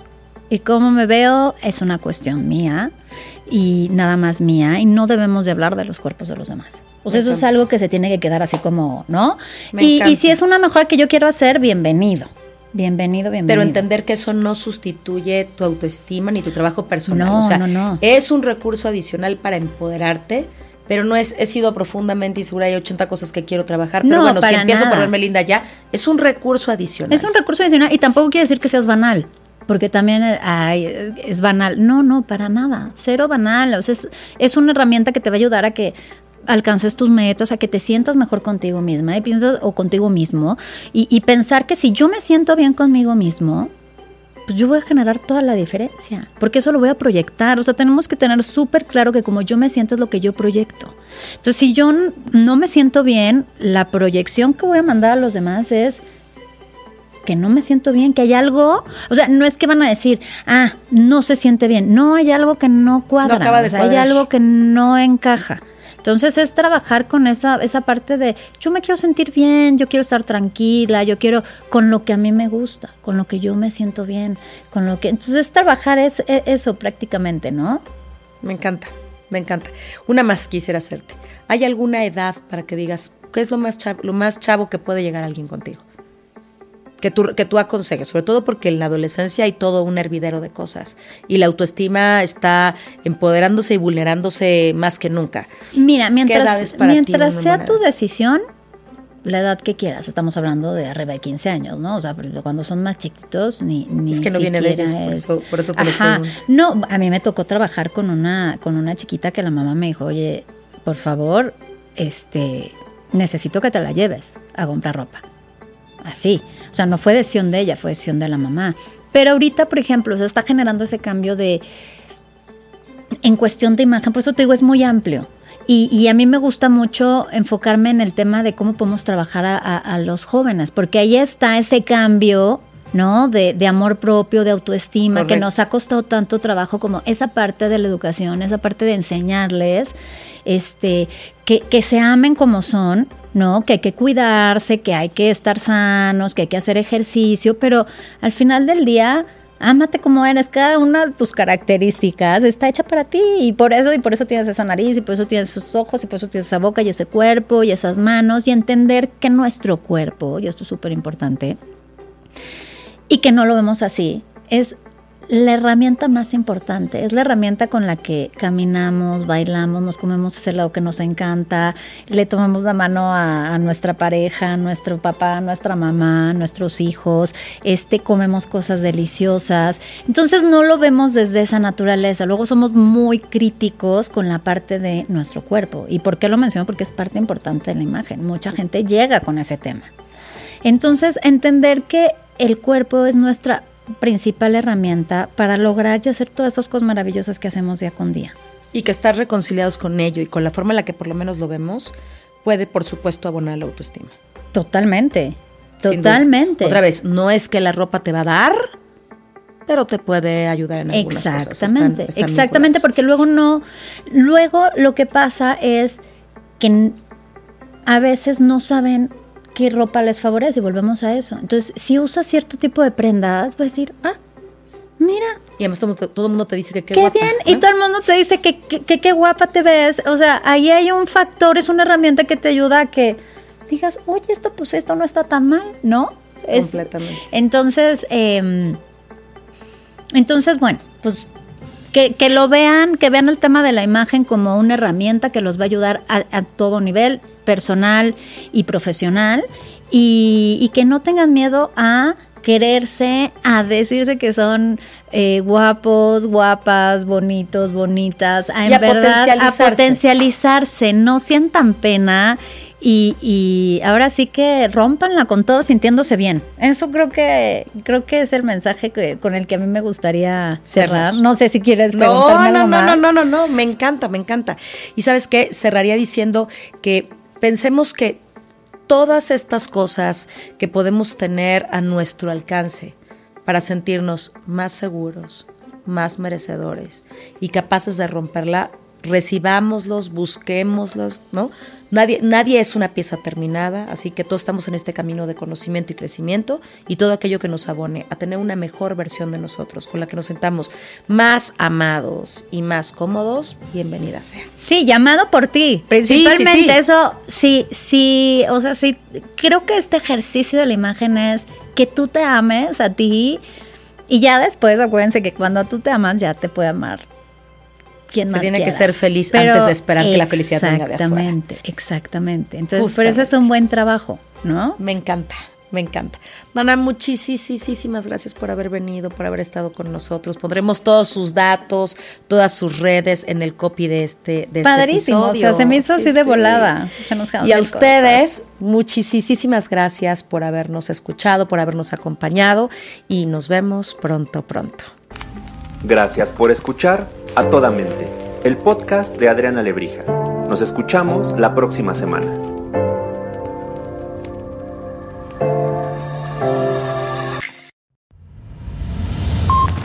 y cómo me veo? Es una cuestión mía y nada más mía y no debemos de hablar de los cuerpos de los demás. O sea, Me eso es algo que se tiene que quedar así como, ¿no? Y, y si es una mejora que yo quiero hacer, bienvenido. Bienvenido, bienvenido. Pero entender que eso no sustituye tu autoestima ni tu trabajo personal. No, o sea, no, no. es un recurso adicional para empoderarte, pero no es, he sido profundamente insegura, hay 80 cosas que quiero trabajar, pero No, bueno, si empiezo nada. por verme linda ya, es un recurso adicional. Es un recurso adicional y tampoco quiere decir que seas banal, porque también ay, eh, es banal. No, no, para nada. Cero banal. O sea, es, es una herramienta que te va a ayudar a que alcances tus metas, a que te sientas mejor contigo misma y piensas, o contigo mismo. Y, y pensar que si yo me siento bien conmigo mismo, pues yo voy a generar toda la diferencia, porque eso lo voy a proyectar. O sea, tenemos que tener súper claro que como yo me siento es lo que yo proyecto. Entonces, si yo no me siento bien, la proyección que voy a mandar a los demás es que no me siento bien, que hay algo, o sea, no es que van a decir, ah, no se siente bien, no hay algo que no cuadra, No acaba de o sea, hay algo que no encaja. Entonces es trabajar con esa, esa parte de yo me quiero sentir bien, yo quiero estar tranquila, yo quiero con lo que a mí me gusta, con lo que yo me siento bien, con lo que. Entonces es trabajar es, e- eso prácticamente, ¿no? Me encanta, me encanta. Una más quisiera hacerte. ¿Hay alguna edad para que digas qué es lo más chavo, lo más chavo que puede llegar alguien contigo? Que tú, que tú aconsejes, sobre todo porque en la adolescencia hay todo un hervidero de cosas y la autoestima está empoderándose y vulnerándose más que nunca. Mira, mientras, ti mientras sea tu decisión, la edad que quieras, estamos hablando de arriba de 15 años, ¿no? O sea, cuando son más chiquitos, ni, ni Es que no viene de ellos, por es- eso- por eso te lo Ajá. pregunto. No, a mí me tocó trabajar con una, con una chiquita que la mamá me dijo, oye, por favor, este, necesito que te la lleves a comprar ropa. Así. O sea, no fue decisión de ella, fue decisión de la mamá. Pero ahorita, por ejemplo, se está generando ese cambio de, en cuestión de imagen, por eso te digo, es muy amplio. Y, y a mí me gusta mucho enfocarme en el tema de cómo podemos trabajar a, a- a los jóvenes, porque ahí está ese cambio, ¿no? De, de amor propio, de autoestima, que nos ha costado tanto trabajo como esa parte de la educación, esa parte de enseñarles, este, que, que se amen como son, ¿no? Que hay que cuidarse, que hay que estar sanos, que hay que hacer ejercicio, pero al final del día, ámate como eres, cada una de tus características está hecha para ti y por eso y por eso tienes esa nariz y por eso tienes esos ojos y por eso tienes esa boca y ese cuerpo y esas manos y entender que nuestro cuerpo, y esto es súper importante, y que no lo vemos así, es la herramienta más importante, es la herramienta con la que caminamos, bailamos, nos comemos ese helado que nos encanta, le tomamos la mano a, nuestra pareja, a nuestro papá, a nuestra mamá, a nuestros hijos, este, comemos cosas deliciosas. Entonces no lo vemos desde esa naturaleza. Luego somos muy críticos con la parte de nuestro cuerpo. ¿Y por qué lo menciono? Porque es parte importante de la imagen. Mucha gente llega con ese tema. Entonces, entender que el cuerpo es nuestra principal herramienta para lograr y hacer todas esas cosas maravillosas que hacemos día con día. Y que estar reconciliados con ello y con la forma en la que por lo menos lo vemos puede, por supuesto, abonar la autoestima. Totalmente. Totalmente. Otra vez, no es que la ropa te va a dar, pero te puede ayudar en algunas cosas. Exactamente, Están- están exactamente, vinculados. porque luego no, luego lo que pasa es que a veces no saben qué ropa les favorece y volvemos a eso. Entonces, si usas cierto tipo de prendas, vas a decir, ah, mira, Y además todo, todo el mundo te dice que qué, qué, guapa, bien, ¿no? y todo el mundo te dice que que- que qué guapa te ves. O sea, ahí hay un factor, es una herramienta que te ayuda a que digas, oye, esto pues esto no está tan mal, ¿no? Es- Completamente. entonces, eh, entonces, bueno, pues que, que lo vean, que vean el tema de la imagen como una herramienta que los va a ayudar a, a todo nivel, personal y profesional, y, y que no tengan miedo a quererse, a decirse que son eh, guapos, guapas, bonitos, bonitas, a, Y a en verdad, a potencializarse. potencializarse, no sientan pena y, y ahora sí que rompanla con todo sintiéndose bien. Eso creo que creo que es el mensaje que, con el que a mí me gustaría cerrar. No sé si quieres No, preguntarme no, algo no, no, más. no, no, no, me encanta, me encanta. Y sabes qué, cerraría diciendo que pensemos que todas estas cosas que podemos tener a nuestro alcance para sentirnos más seguros, más merecedores y capaces de romperla, recibámoslos, busquémoslos, ¿no? Nadie, nadie es una pieza terminada, así que todos estamos en este camino de conocimiento y crecimiento y todo aquello que nos abone a tener una mejor versión de nosotros, con la que nos sentamos más amados y más cómodos, bienvenida sea. Sí, llamado por ti, principalmente sí, sí. eso, sí, sí, o sea, sí, creo que este ejercicio de la imagen es que tú te ames a ti y ya después acuérdense que cuando tú te amas ya te puede amar quien Se más tiene que ser feliz antes de esperar que la felicidad venga de afuera. Exactamente, exactamente. Entonces, por eso es un buen trabajo, ¿no? Me encanta, me encanta. Nana, muchísimas gracias por haber venido, por haber estado con nosotros. Pondremos todos sus datos, todas sus redes en el copy de este, de Padrísimo, este episodio. o sea, se me hizo Sí, así de volada. Se nos quedó Y a ustedes, muchísimas gracias por habernos escuchado, por habernos acompañado y nos vemos pronto, pronto. Gracias por escuchar A Toda Mente, el podcast de Adriana Lebrija. Nos escuchamos la próxima semana.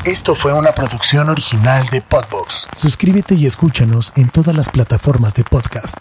Esto fue una producción original de Podbox. Suscríbete y escúchanos en todas las plataformas de podcast.